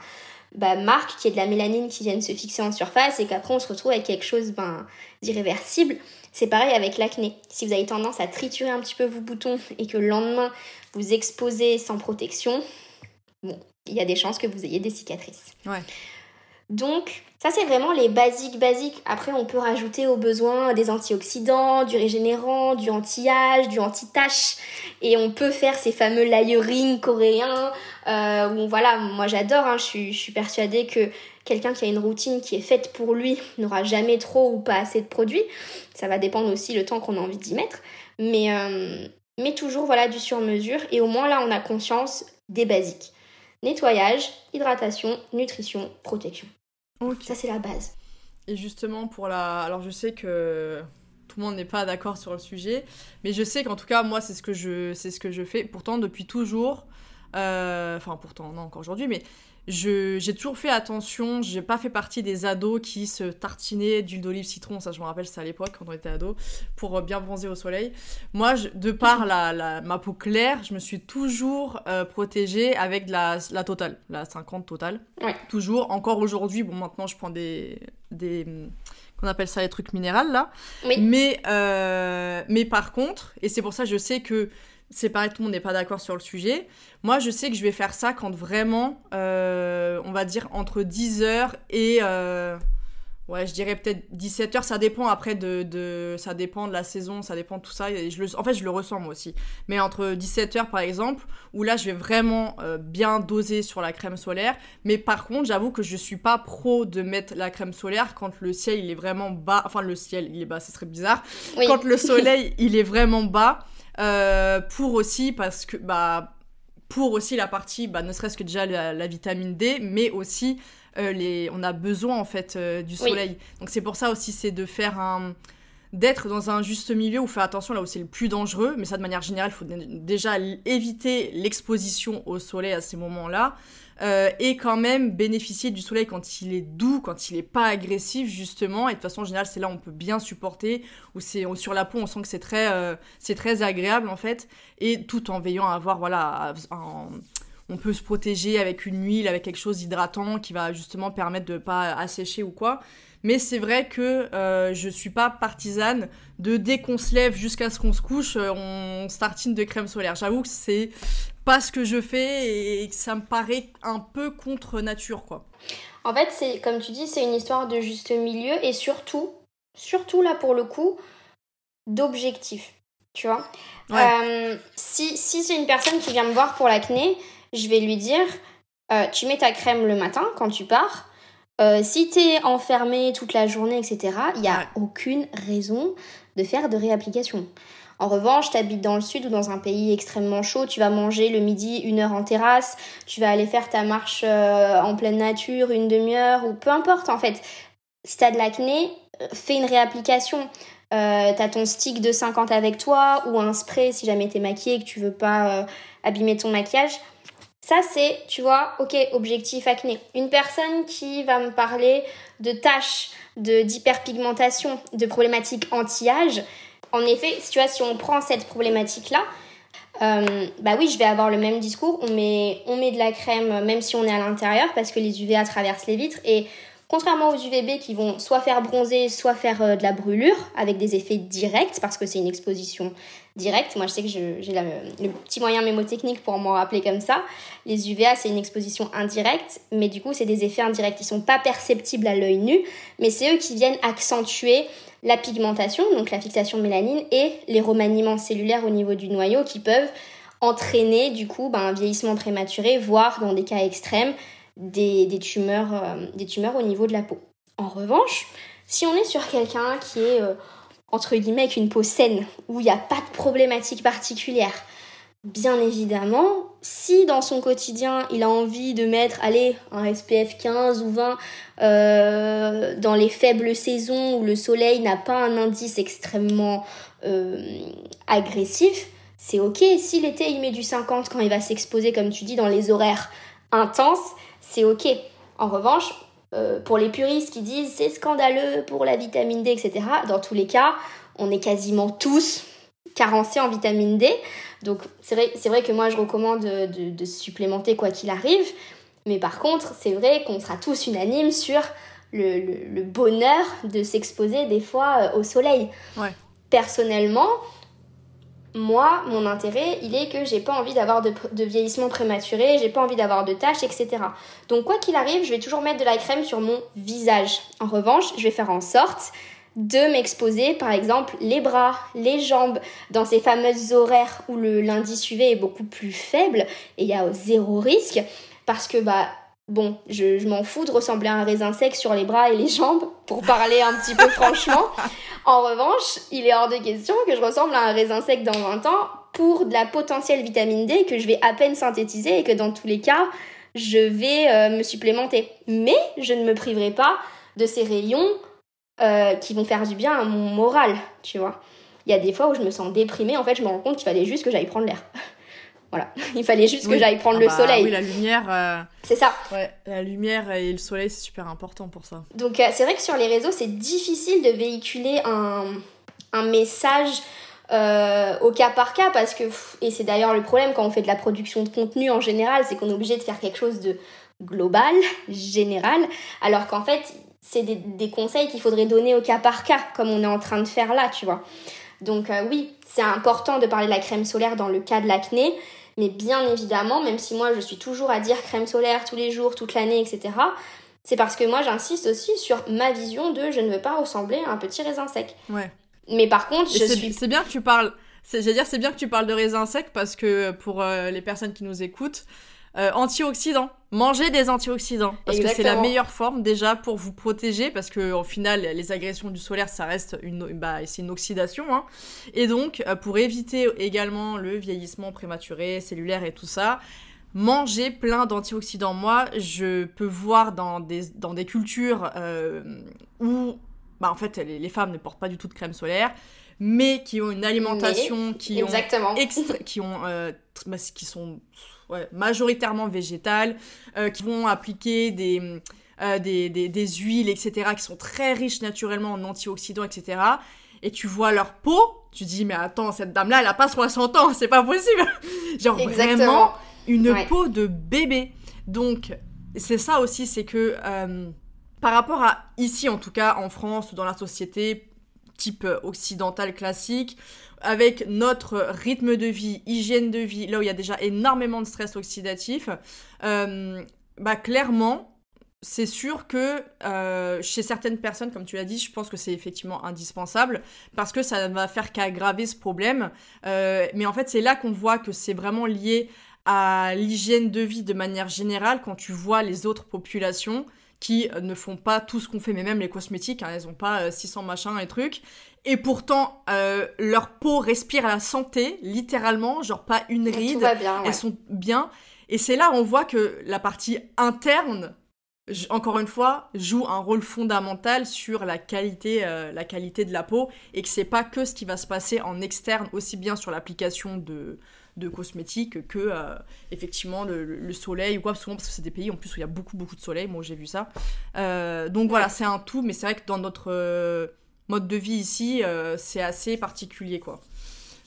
bah, marque, qu'il y ait de la mélanine qui vienne se fixer en surface et qu'après on se retrouve avec quelque chose ben, d'irréversible. C'est pareil avec l'acné. Si vous avez tendance à triturer un petit peu vos boutons et que le lendemain vous exposez sans protection, bon, il y a des chances que vous ayez des cicatrices. Ouais. Donc, ça, c'est vraiment les basiques basiques. Après, on peut rajouter au besoin des antioxydants, du régénérant, du anti-âge, du anti-tache. Et on peut faire ces fameux layering coréens. Euh, voilà, moi j'adore. Hein. je, suis, persuadée que quelqu'un qui a une routine qui est faite pour lui n'aura jamais trop ou pas assez de produits. Ça va dépendre aussi le temps qu'on a envie d'y mettre. Mais, euh, mais toujours, voilà, du sur-mesure. Et au moins là, on a conscience des basiques nettoyage, hydratation, nutrition, protection. Ça, c'est la base. Et justement, pour la. Alors, je sais que tout le monde n'est pas d'accord sur le sujet, mais je sais qu'en tout cas, moi, c'est ce, que je... ce que je fais. Pourtant, depuis toujours. Euh, enfin, pourtant, non, encore aujourd'hui, mais j'ai toujours fait attention, j'ai pas fait partie des ados qui se tartinaient d'huile d'olive citron, ça je me rappelle, c'est à l'époque quand on était ados, pour euh, bien bronzer au soleil. Moi, de par la, ma peau claire, je me suis toujours euh, protégée avec de la, la totale, la 50 totale. Toujours, encore aujourd'hui, bon maintenant je prends des... des qu'on appelle ça les trucs minérales là. Mais, euh, mais par contre, et c'est pour ça que je sais que c'est pareil, tout le monde n'est pas d'accord sur le sujet. Moi, je sais que je vais faire ça quand vraiment, euh, on va dire, entre 10h et... Euh, ouais, je dirais peut-être 17h, ça dépend après de, Ça dépend de la saison, ça dépend de tout ça. Et je le, en fait, je le ressens moi aussi. Mais entre 17h, par exemple, où là, je vais vraiment euh, bien doser sur la crème solaire. Mais par contre, j'avoue que je suis pas pro de mettre la crème solaire quand le ciel, il est vraiment bas. Enfin, le ciel, il est bas, ce serait bizarre. Quand le soleil, il est vraiment bas. Euh, pour aussi, parce que, bah, pour aussi la partie, bah, ne serait-ce que déjà la, vitamine D, mais aussi euh, les, on a besoin en fait euh, du soleil. Donc c'est pour ça aussi, c'est de faire un d'être dans un juste milieu où faire attention là où c'est le plus dangereux, mais ça de manière générale, il faut déjà éviter l'exposition au soleil à ces moments-là. Euh, et quand même bénéficier du soleil quand il est doux, quand il n'est pas agressif justement. Et de façon générale, c'est là où on peut bien supporter, où c'est sur la peau, on sent que c'est très, euh, c'est très agréable en fait, et tout en veillant à avoir voilà, on peut se protéger avec une huile, avec quelque chose d'hydratant qui va justement permettre de ne pas assécher ou quoi. Mais c'est vrai que euh, je suis pas partisane de dès qu'on se lève jusqu'à ce qu'on se couche, euh, on startine de crème solaire. J'avoue que c'est pas ce que je fais et que ça me paraît un peu contre nature, quoi. En fait, c'est comme tu dis, c'est une histoire de juste milieu et surtout, surtout là pour le coup, d'objectif. Tu vois euh, Si, si c'est une personne qui vient me voir pour l'acné, je vais lui dire tu mets ta crème le matin quand tu pars euh, si t'es enfermé toute la journée, etc., il n'y a aucune raison de faire de réapplication. En revanche, t'habites dans le sud ou dans un pays extrêmement chaud, tu vas manger le midi une heure en terrasse, tu vas aller faire ta marche euh, en pleine nature une demi-heure ou peu importe en fait. Si t'as de l'acné, euh, fais une réapplication. Euh, t'as ton stick de 50 avec toi ou un spray si jamais t'es maquillée et que tu veux pas abîmer ton maquillage. Ça, c'est, tu vois, ok, objectif acné. Une personne qui va me parler de taches, de d'hyperpigmentation, de problématiques anti-âge. En effet, tu vois, si on prend cette problématique-là, euh, bah oui, je vais avoir le même discours. On met, on met de la crème même si on est à l'intérieur parce que les UVA traversent les vitres et Contrairement aux UVB qui vont soit faire bronzer, soit faire euh, de la brûlure avec des effets directs parce que c'est une exposition directe. Moi, je sais que j'ai le petit moyen mémotechnique pour m'en rappeler comme ça. Les UVA, c'est une exposition indirecte, mais du coup, c'est des effets indirects qui sont pas perceptibles à l'œil nu, mais c'est eux qui viennent accentuer la pigmentation, donc la fixation de mélanine, et les remaniements cellulaires au niveau du noyau qui peuvent entraîner du coup ben, un vieillissement prématuré, voire dans des cas extrêmes, des, tumeurs, euh, des tumeurs au niveau de la peau. En revanche, si on est sur quelqu'un qui est euh, entre guillemets avec une peau saine, où il n'y a pas de problématique particulière, bien évidemment, si dans son quotidien il a envie de mettre, allez, un SPF 15 ou 20 euh, dans les faibles saisons où le soleil n'a pas un indice extrêmement agressif, c'est ok. Si l'été il met du 50 quand il va s'exposer, comme tu dis, dans les horaires intenses, c'est ok. En revanche, euh, pour les puristes qui disent c'est scandaleux pour la vitamine D, etc., dans tous les cas, on est quasiment tous carencés en vitamine D. Donc c'est vrai, vrai que moi je recommande de, supplémenter quoi qu'il arrive. Mais par contre, c'est vrai qu'on sera tous unanimes sur le, bonheur de s'exposer des fois euh, au soleil. Personnellement, moi, mon intérêt, il est que j'ai pas envie d'avoir de, vieillissement prématuré, j'ai pas envie d'avoir de taches, etc. Donc, quoi qu'il arrive, je vais toujours mettre de la crème sur mon visage. En revanche, je vais faire en sorte de m'exposer, par exemple, les bras, les jambes, dans ces fameuses horaires où l'indice UV est beaucoup plus faible et il y a zéro risque, parce que, bah, Bon, je, m'en fous de ressembler à un raisin sec sur les bras et les jambes, pour parler un petit peu franchement. En revanche, il est hors de question que je ressemble à un raisin sec dans 20 ans pour de la potentielle vitamine D que je vais à peine synthétiser et que dans tous les cas, je vais euh, me supplémenter. Mais je ne me priverai pas de ces rayons euh, qui vont faire du bien à mon moral, tu vois. Il y a des fois où je me sens déprimée, en fait, je me rends compte qu'il fallait juste que j'aille prendre l'air. Voilà, il fallait juste que j'aille prendre ah le bah soleil. Oui, la lumière. Euh, c'est ça. Ouais, la lumière et le soleil, c'est super important pour ça. Donc, euh, c'est vrai que sur les réseaux, c'est difficile de véhiculer un, un message euh, au cas par cas parce que, et c'est d'ailleurs le problème quand on fait de la production de contenu en général, c'est qu'on est obligé de faire quelque chose de global, général, alors qu'en fait, c'est des, des conseils qu'il faudrait donner au cas par cas, comme on est en train de faire là, tu vois. Donc oui, c'est important de parler de la crème solaire dans le cas de l'acné, mais bien évidemment, même si moi je suis toujours à dire crème solaire tous les jours, toute l'année, etc., c'est parce que moi j'insiste aussi sur ma vision de je ne veux pas ressembler à un petit raisin sec. Ouais. Mais par contre, je suis. C'est bien que tu parles. J'allais dire, c'est bien que tu parles de raisin sec parce que pour euh, les personnes qui nous écoutent, euh, antioxydants. Mangez des antioxydants parce que c'est la meilleure forme déjà pour vous protéger parce que au final les agressions du solaire ça reste une bah, c'est une oxydation hein. et donc euh, pour éviter également le vieillissement prématuré cellulaire et tout ça mangez plein d'antioxydants moi je peux voir dans des dans des cultures euh, où bah en fait les, femmes ne portent pas du tout de crème solaire mais qui ont une alimentation qui ont qui ont bah, qui sont majoritairement végétales, euh, qui vont appliquer euh, des, des, des, huiles, etc., qui sont très riches naturellement en antioxydants, etc. Et tu vois leur peau, tu dis, mais attends, cette dame-là, elle a pas 60 ans, c'est pas possible. Genre vraiment, une peau de bébé. Donc, c'est ça aussi, c'est que euh, par rapport à ici, en tout cas en France ou dans la société type occidentale classique, avec notre rythme de vie, hygiène de vie, là où il y a déjà énormément de stress oxydatif, euh, bah clairement, c'est sûr que euh, chez certaines personnes, comme tu l'as dit, je pense que c'est effectivement indispensable parce que ça va faire qu'aggraver ce problème. Euh, mais en fait, c'est là qu'on voit que c'est vraiment lié à l'hygiène de vie de manière générale quand tu vois les autres populations qui ne font pas tout ce qu'on fait, mais même les cosmétiques, hein, elles n'ont pas 600 machins et trucs. Et pourtant, euh, leur peau respire la santé, littéralement, genre pas une ride. bien, Elles sont bien. Et c'est là où on voit que la partie interne encore une fois, joue un rôle fondamental sur la qualité, euh, la qualité de la peau et que c'est pas que ce qui va se passer en externe, aussi bien sur l'application de, de cosmétiques que euh, effectivement le, soleil ou quoi, souvent parce que c'est des pays en plus où il y a beaucoup beaucoup de soleil, moi j'ai vu ça. Euh, donc voilà, c'est un tout, mais c'est vrai que dans notre mode de vie ici, c'est assez particulier quoi.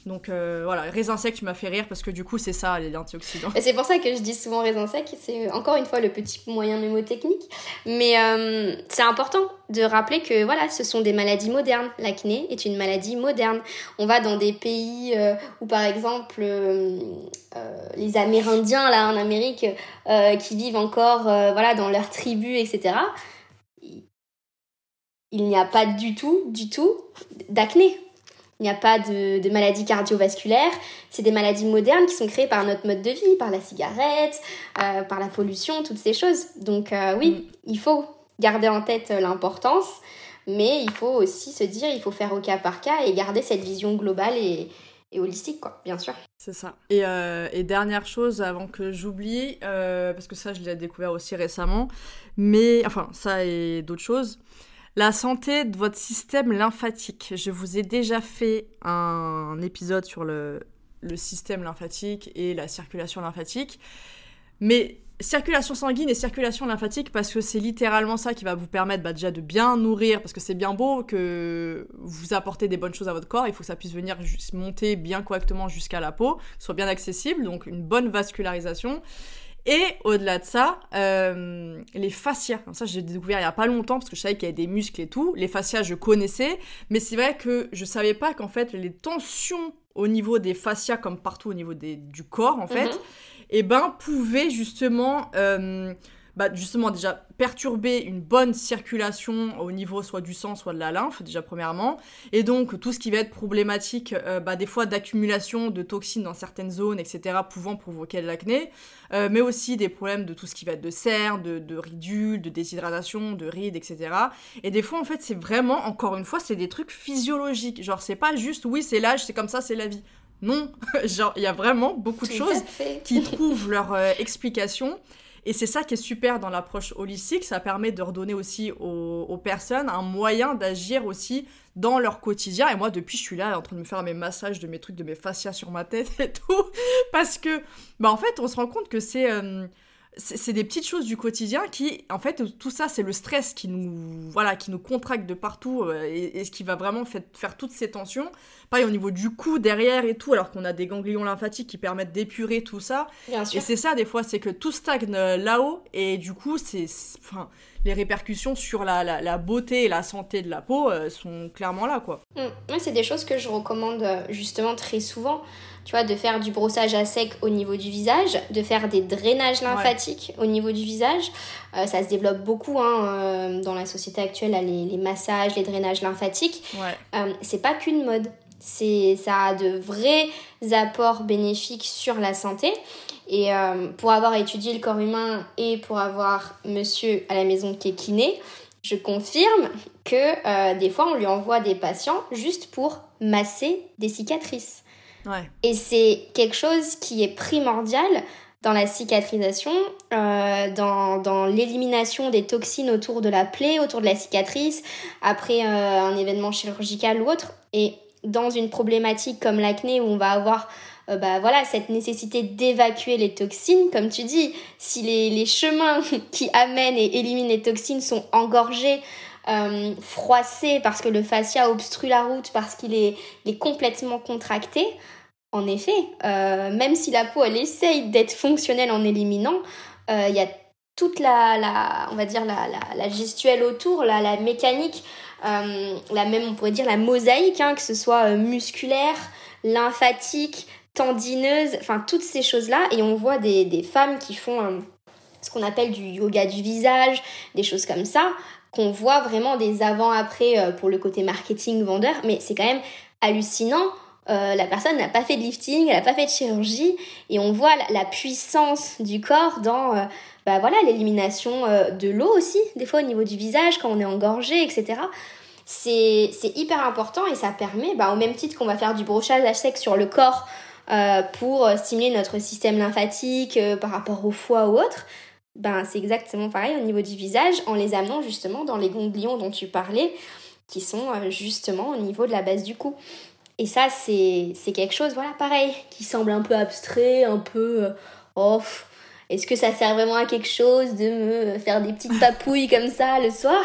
Donc euh, voilà, raisin sec, tu m'as fait rire parce que du coup, c'est ça les antioxydants. Et c'est pour ça que je dis souvent raisin sec, c'est encore une fois le petit moyen mémotechnique. Mais euh, c'est important de rappeler que voilà, ce sont des maladies modernes. L'acné est une maladie moderne. On va dans des pays euh, où par exemple les Amérindiens là en Amérique qui vivent encore voilà dans leurs tribus, etc. Il n'y a pas du tout, du tout d'acné il n'y a pas de, de maladies cardiovasculaires. C'est des maladies modernes qui sont créées par notre mode de vie, par la cigarette, euh, par la pollution, toutes ces choses. Donc euh, oui, mm. il faut garder en tête euh, l'importance, mais il faut aussi se dire, il faut faire au cas par cas et garder cette vision globale et, et holistique, quoi, bien sûr. C'est ça. Et, et, dernière chose avant que j'oublie, parce que ça je l'ai découvert aussi récemment, mais enfin ça et d'autres choses. La santé de votre système lymphatique. Je vous ai déjà fait un épisode sur le, système lymphatique et la circulation lymphatique. Mais circulation sanguine et circulation lymphatique parce que c'est littéralement ça qui va vous permettre bah, déjà de bien nourrir parce que c'est bien beau que vous apportez des bonnes choses à votre corps, il faut que ça puisse venir monter bien correctement jusqu'à la peau, soit bien accessible, donc une bonne vascularisation. Et au-delà de ça, euh, les fascias. Ça, j'ai découvert il y a pas longtemps parce que je savais qu'il y avait des muscles et tout. Les fascias, je connaissais, mais c'est vrai que je savais pas qu'en fait les tensions au niveau des fascias, comme partout au niveau des, du corps, en fait, mhm. et eh ben pouvaient justement euh, bah, justement déjà perturber une bonne circulation au niveau soit du sang, soit de la lymphe, déjà premièrement. Et donc tout ce qui va être problématique, euh, bah, des fois d'accumulation de toxines dans certaines zones, etc., pouvant provoquer de l'acné, euh, mais aussi des problèmes de tout ce qui va être de cernes, de, de ridules, de déshydratation, de rides, etc. Et des fois, en fait, c'est vraiment, encore une fois, c'est des trucs physiologiques. Genre, c'est pas juste, oui, c'est l'âge, c'est comme ça, c'est la vie. Non, genre, il y a vraiment beaucoup de choses qui trouvent leur euh, explication. Et c'est ça qui est super dans l'approche holistique, ça permet de redonner aussi aux, personnes un moyen d'agir aussi dans leur quotidien. Et moi, depuis, je suis là en train de me faire mes massages de mes trucs, de mes fascias sur ma tête et tout. Parce que, bah, en fait, on se rend compte que c'est. Euh, c'est des petites choses du quotidien qui, en fait, tout ça, c'est le stress qui nous, voilà, qui nous contracte de partout euh, et, ce qui va vraiment fait, faire toutes ces tensions. Pareil au niveau du cou, derrière et tout, alors qu'on a des ganglions lymphatiques qui permettent d'épurer tout ça. Bien sûr. Et c'est ça, des fois, c'est que tout stagne là-haut et du coup, c'est, enfin, les répercussions sur la, la, beauté et la santé de la peau euh, sont clairement là, quoi. Mmh. c'est des choses que je recommande euh, justement très souvent tu vois, de faire du brossage à sec au niveau du visage, de faire des drainages lymphatiques au niveau du visage. Euh, ça se développe beaucoup hein, euh, dans la société actuelle, les, les, massages, les drainages lymphatiques. Euh, c'est pas qu'une mode. C'est, ça a de vrais apports bénéfiques sur la santé. Et pour avoir étudié le corps humain et pour avoir monsieur à la maison qui est kiné, je confirme que des fois on lui envoie des patients juste pour masser des cicatrices. Et c'est quelque chose qui est primordial dans la cicatrisation, euh, dans, dans l'élimination des toxines autour de la plaie, autour de la cicatrice, après euh, un événement chirurgical ou autre. Et dans une problématique comme l'acné où on va avoir euh, bah, voilà, cette nécessité d'évacuer les toxines, comme tu dis, si les, les chemins qui amènent et éliminent les toxines sont engorgés, froissés parce que le fascia obstrue la route, parce qu'il est, est complètement contracté, en effet, même si la peau elle essaye d'être fonctionnelle en éliminant, il y a toute la, on va dire la, la, gestuelle autour, la, la mécanique, la même on pourrait dire la mosaïque, hein, que ce soit musculaire, lymphatique, tendineuse, enfin toutes ces choses-là. Et on voit des, des femmes qui font euh, ce qu'on appelle du yoga du visage, des choses comme ça, qu'on voit vraiment des avant-après euh, pour le côté marketing, vendeur. Mais c'est quand même hallucinant. Euh, la personne n'a pas fait de lifting, elle n'a pas fait de chirurgie, et on voit la, puissance du corps dans bah voilà l'élimination de l'eau aussi, des fois au niveau du visage quand on est engorgé, etc c'est hyper important et ça permet, bah, au même titre qu'on va faire du brochage à sec sur le corps euh, pour stimuler notre système lymphatique euh, par rapport au foie ou autre, ben c'est exactement pareil au niveau du visage en les amenant justement dans les ganglions dont tu parlais qui sont euh, justement au niveau de la base du cou. Et ça c'est quelque chose voilà pareil qui semble un peu abstrait, un peu off. Est-ce que ça sert vraiment à quelque chose de me faire des petites papouilles comme ça le soir?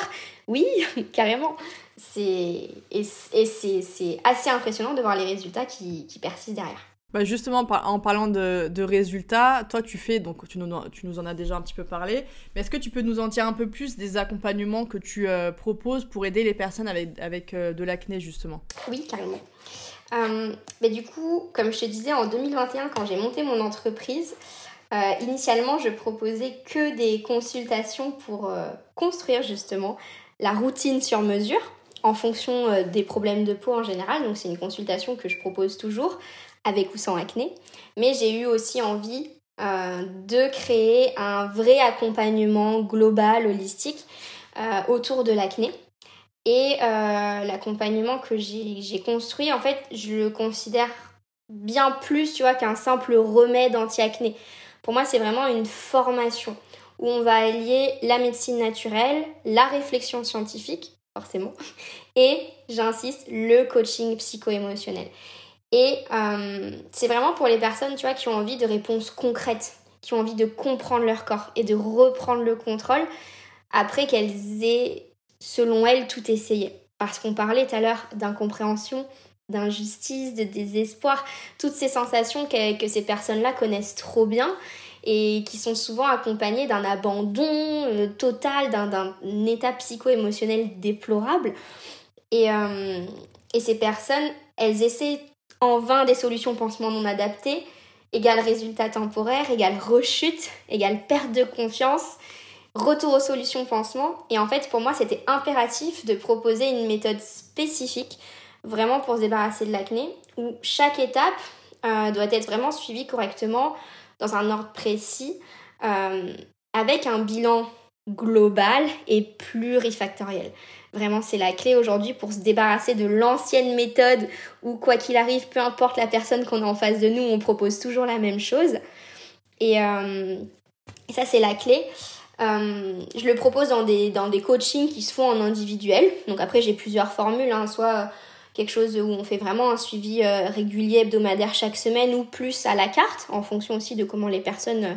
Oui, carrément. C'est et, c'est assez impressionnant de voir les résultats qui, qui persistent derrière. Bah justement, en parlant de, résultats, toi tu fais, donc tu nous, tu nous en as déjà un petit peu parlé, mais est-ce que tu peux nous en dire un peu plus des accompagnements que tu euh, proposes pour aider les personnes avec, avec euh, de l'acné justement? Oui, carrément. Euh, mais du coup, comme je te disais, en 2021, quand j'ai monté mon entreprise, initialement je proposais que des consultations pour construire justement la routine sur mesure en fonction des problèmes de peau en général. Donc c'est une consultation que je propose toujours avec ou sans acné. Mais j'ai eu aussi envie euh, de créer un vrai accompagnement global, holistique euh, autour de l'acné. Et l'accompagnement que j'ai construit, en fait, je le considère bien plus, tu vois, qu'un simple remède anti-acné. Pour moi, c'est vraiment une formation où on va allier la médecine naturelle, la réflexion scientifique forcément. Et j'insiste, le coaching psycho-émotionnel. Et euh, c'est vraiment pour les personnes, tu vois, qui ont envie de réponses concrètes, qui ont envie de comprendre leur corps et de reprendre le contrôle après qu'elles aient, selon elles, tout essayé. Parce qu'on parlait tout à l'heure d'incompréhension, d'injustice, de désespoir, toutes ces sensations que, que ces personnes-là connaissent trop bien et qui sont souvent accompagnés d'un abandon euh, total, d'un état psycho-émotionnel déplorable. Et, euh, et ces personnes, elles essaient en vain des solutions pansement non adaptées, égale résultat temporaire, égale rechute, égale perte de confiance, retour aux solutions pansement. Et en fait, pour moi, c'était impératif de proposer une méthode spécifique, vraiment pour se débarrasser de l'acné, où chaque étape euh, doit être vraiment suivie correctement, dans un ordre précis, euh, avec un bilan global et plurifactoriel. Vraiment, c'est la clé aujourd'hui pour se débarrasser de l'ancienne méthode où, quoi qu'il arrive, peu importe la personne qu'on a en face de nous, on propose toujours la même chose. Et, euh, ça, c'est la clé. Euh, je le propose dans des, coachings qui se font en individuel. Donc après, j'ai plusieurs formules, hein, soit quelque chose où on fait vraiment un suivi euh, régulier hebdomadaire chaque semaine ou plus à la carte, en fonction aussi de comment les personnes euh,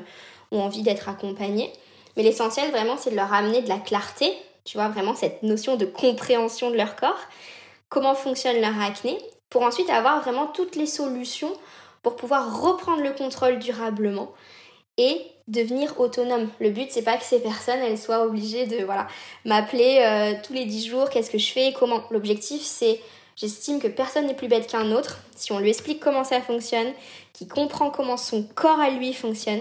ont envie d'être accompagnées. Mais l'essentiel vraiment, c'est de leur amener de la clarté, tu vois, vraiment cette notion de compréhension de leur corps, comment fonctionne leur acné, pour ensuite avoir vraiment toutes les solutions pour pouvoir reprendre le contrôle durablement et devenir autonome. Le but c'est pas que ces personnes elles soient obligées de voilà m'appeler euh, tous les 10 jours, qu'est-ce que je fais, comment. L'objectif c'est J'estime que personne n'est plus bête qu'un autre si on lui explique comment ça fonctionne, qu'il comprend comment son corps à lui fonctionne,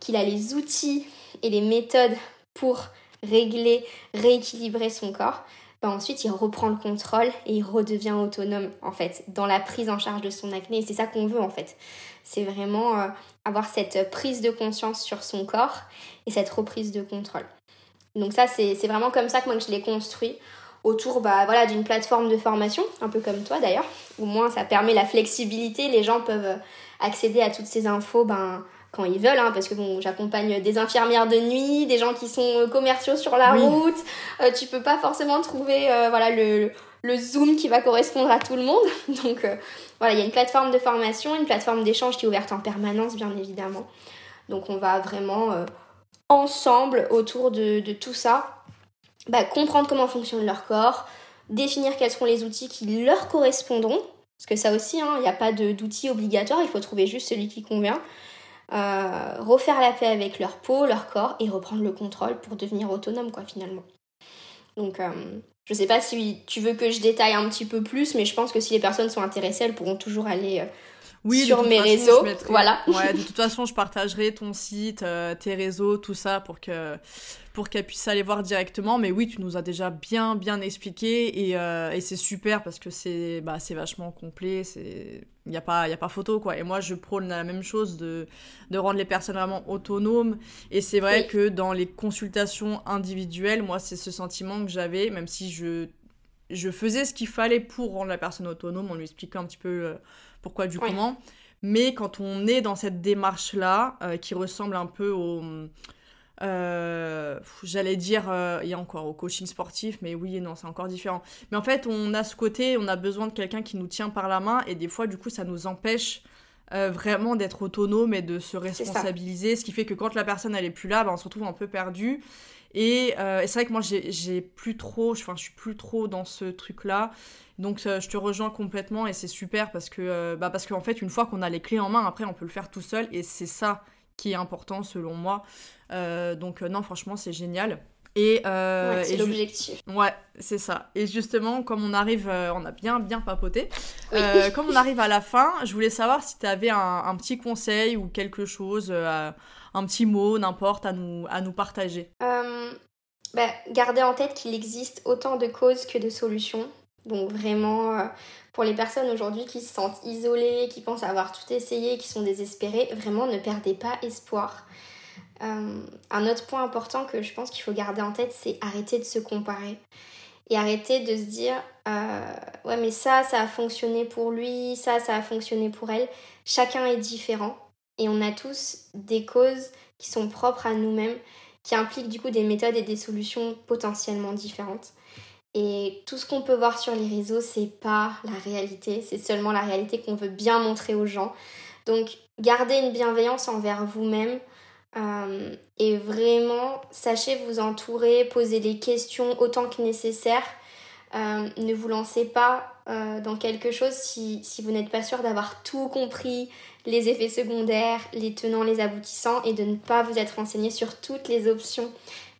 qu'il a les outils et les méthodes pour régler, rééquilibrer son corps. Ben ensuite, il reprend le contrôle et il redevient autonome en fait dans la prise en charge de son acné. C'est ça qu'on veut en fait. C'est vraiment euh, avoir cette prise de conscience sur son corps et cette reprise de contrôle. Donc ça, c'est vraiment comme ça que moi je l'ai construit autour bah, voilà, d'une plateforme de formation, un peu comme toi d'ailleurs. Au moins, ça permet la flexibilité. Les gens peuvent accéder à toutes ces infos ben, quand ils veulent, hein, parce que bon, j'accompagne des infirmières de nuit, des gens qui sont euh, commerciaux sur la route. Euh, tu peux pas forcément trouver voilà, le, le, Zoom qui va correspondre à tout le monde. Donc voilà, il y a une plateforme de formation, une plateforme d'échange qui est ouverte en permanence, bien évidemment. Donc on va vraiment ensemble autour de, de tout ça bah, comprendre comment fonctionne leur corps, définir quels seront les outils qui leur correspondront Parce que ça aussi, hein, il n'y a pas d'outil obligatoire, il faut trouver juste celui qui convient. Euh, refaire la paix avec leur peau, leur corps et reprendre le contrôle pour devenir autonome, quoi, finalement. Donc, euh, je sais pas si tu veux que je détaille un petit peu plus, mais je pense que si les personnes sont intéressées, elles pourront toujours aller oui, sur mes réseaux. voilà. Ouais, de toute façon, je partagerai ton site, euh, tes réseaux, tout ça pour que pour qu'elle puisse aller voir directement. Mais oui, tu nous as déjà bien bien expliqué et, euh, et c'est super parce que c'est bah, c'est vachement complet. C'est il n'y a pas a pas photo quoi. Et moi, je prône la même chose de de rendre les personnes vraiment autonomes. Et c'est vrai que dans les consultations individuelles, moi, c'est ce sentiment que j'avais, même si je je faisais ce qu'il fallait pour rendre la personne autonome en lui expliquant un petit peu euh, pourquoi du comment. Mais quand on est dans cette démarche-là, euh, qui ressemble un peu au... Euh, j'allais dire, euh, il y a encore au coaching sportif, mais oui et non, c'est encore différent. Mais en fait, on a ce côté, on a besoin de quelqu'un qui nous tient par la main, et des fois, du coup, ça nous empêche vraiment d'être autonome et de se responsabiliser, ce qui fait que quand la personne, elle est plus là, bah, on se retrouve un peu perdu. Et, et c'est vrai que moi, j'ai plus trop, enfin, je suis plus trop dans ce truc-là. Donc je te rejoins complètement et c'est super parce que euh, bah parce qu'en fait une fois qu'on a les clés en main après on peut le faire tout seul et c'est ça qui est important selon moi. Euh, donc euh, non franchement c'est génial. Et, c'est l'objectif. Ouais, c'est ça. Et justement, comme on arrive, on a bien bien papoté, comme on arrive à la fin, je voulais savoir si tu avais un, petit conseil ou quelque chose, un petit mot, n'importe, à nous, à nous partager. Bah, gardez en tête qu'il existe autant de causes que de solutions. Donc vraiment, euh, pour les personnes aujourd'hui qui se sentent isolées, qui pensent avoir tout essayé, qui sont désespérées, vraiment ne perdez pas espoir. Euh, un autre point important que je pense qu'il faut garder en tête, c'est arrêter de se comparer. Et arrêter de se dire, euh, ouais mais ça, ça a fonctionné pour lui, ça, ça a fonctionné pour elle. Chacun est différent et on a tous des causes qui sont propres à nous-mêmes, qui impliquent du coup des méthodes et des solutions potentiellement différentes. Et tout ce qu'on peut voir sur les réseaux, c'est pas la réalité, c'est seulement la réalité qu'on veut bien montrer aux gens. Donc, gardez une bienveillance envers vous-même euh, et vraiment, sachez vous entourer, poser des questions autant que nécessaire. Euh, ne vous lancez pas euh, dans quelque chose si, si vous n'êtes pas sûr d'avoir tout compris, les effets secondaires, les tenants, les aboutissants, et de ne pas vous être renseigné sur toutes les options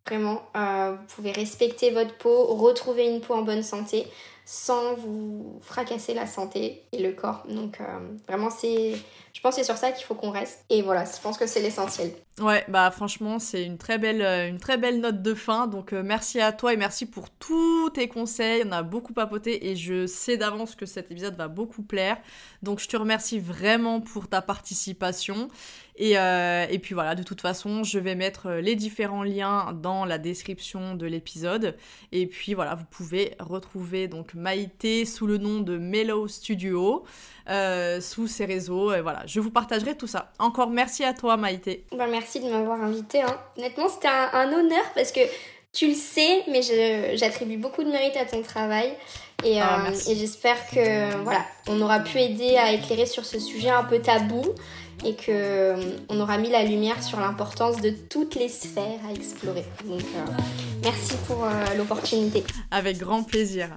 Vraiment, vous pouvez respecter votre peau, retrouver une peau en bonne santé sans vous fracasser la santé et le corps. Donc vraiment, c'est, je pense que c'est sur ça qu'il faut qu'on reste. Et voilà, je pense que c'est l'essentiel. Ouais, bah franchement, c'est une très belle, euh, une très belle note de fin. Donc merci à toi et merci pour tous tes conseils. On a beaucoup papoté et je sais d'avance que cet épisode va beaucoup plaire. Donc je te remercie vraiment pour ta participation. Euh, et, puis voilà, de toute façon, je vais mettre euh, les différents liens dans la description de l'épisode. Et puis voilà, vous pouvez retrouver donc Maïté sous le nom de Mellow Studio, euh, sous ses réseaux. Et voilà, je vous partagerai tout ça. Encore merci à toi Maïté. Bah, merci de m'avoir invité. Hein. Honnêtement, c'était un, honneur parce que tu le sais, mais j'attribue beaucoup de mérite à ton travail. Et, ah, et j'espère que voilà, on aura pu aider à éclairer sur ce sujet un peu tabou et qu'on euh, aura mis la lumière sur l'importance de toutes les sphères à explorer. Donc euh, merci pour euh, l'opportunité. Avec grand plaisir.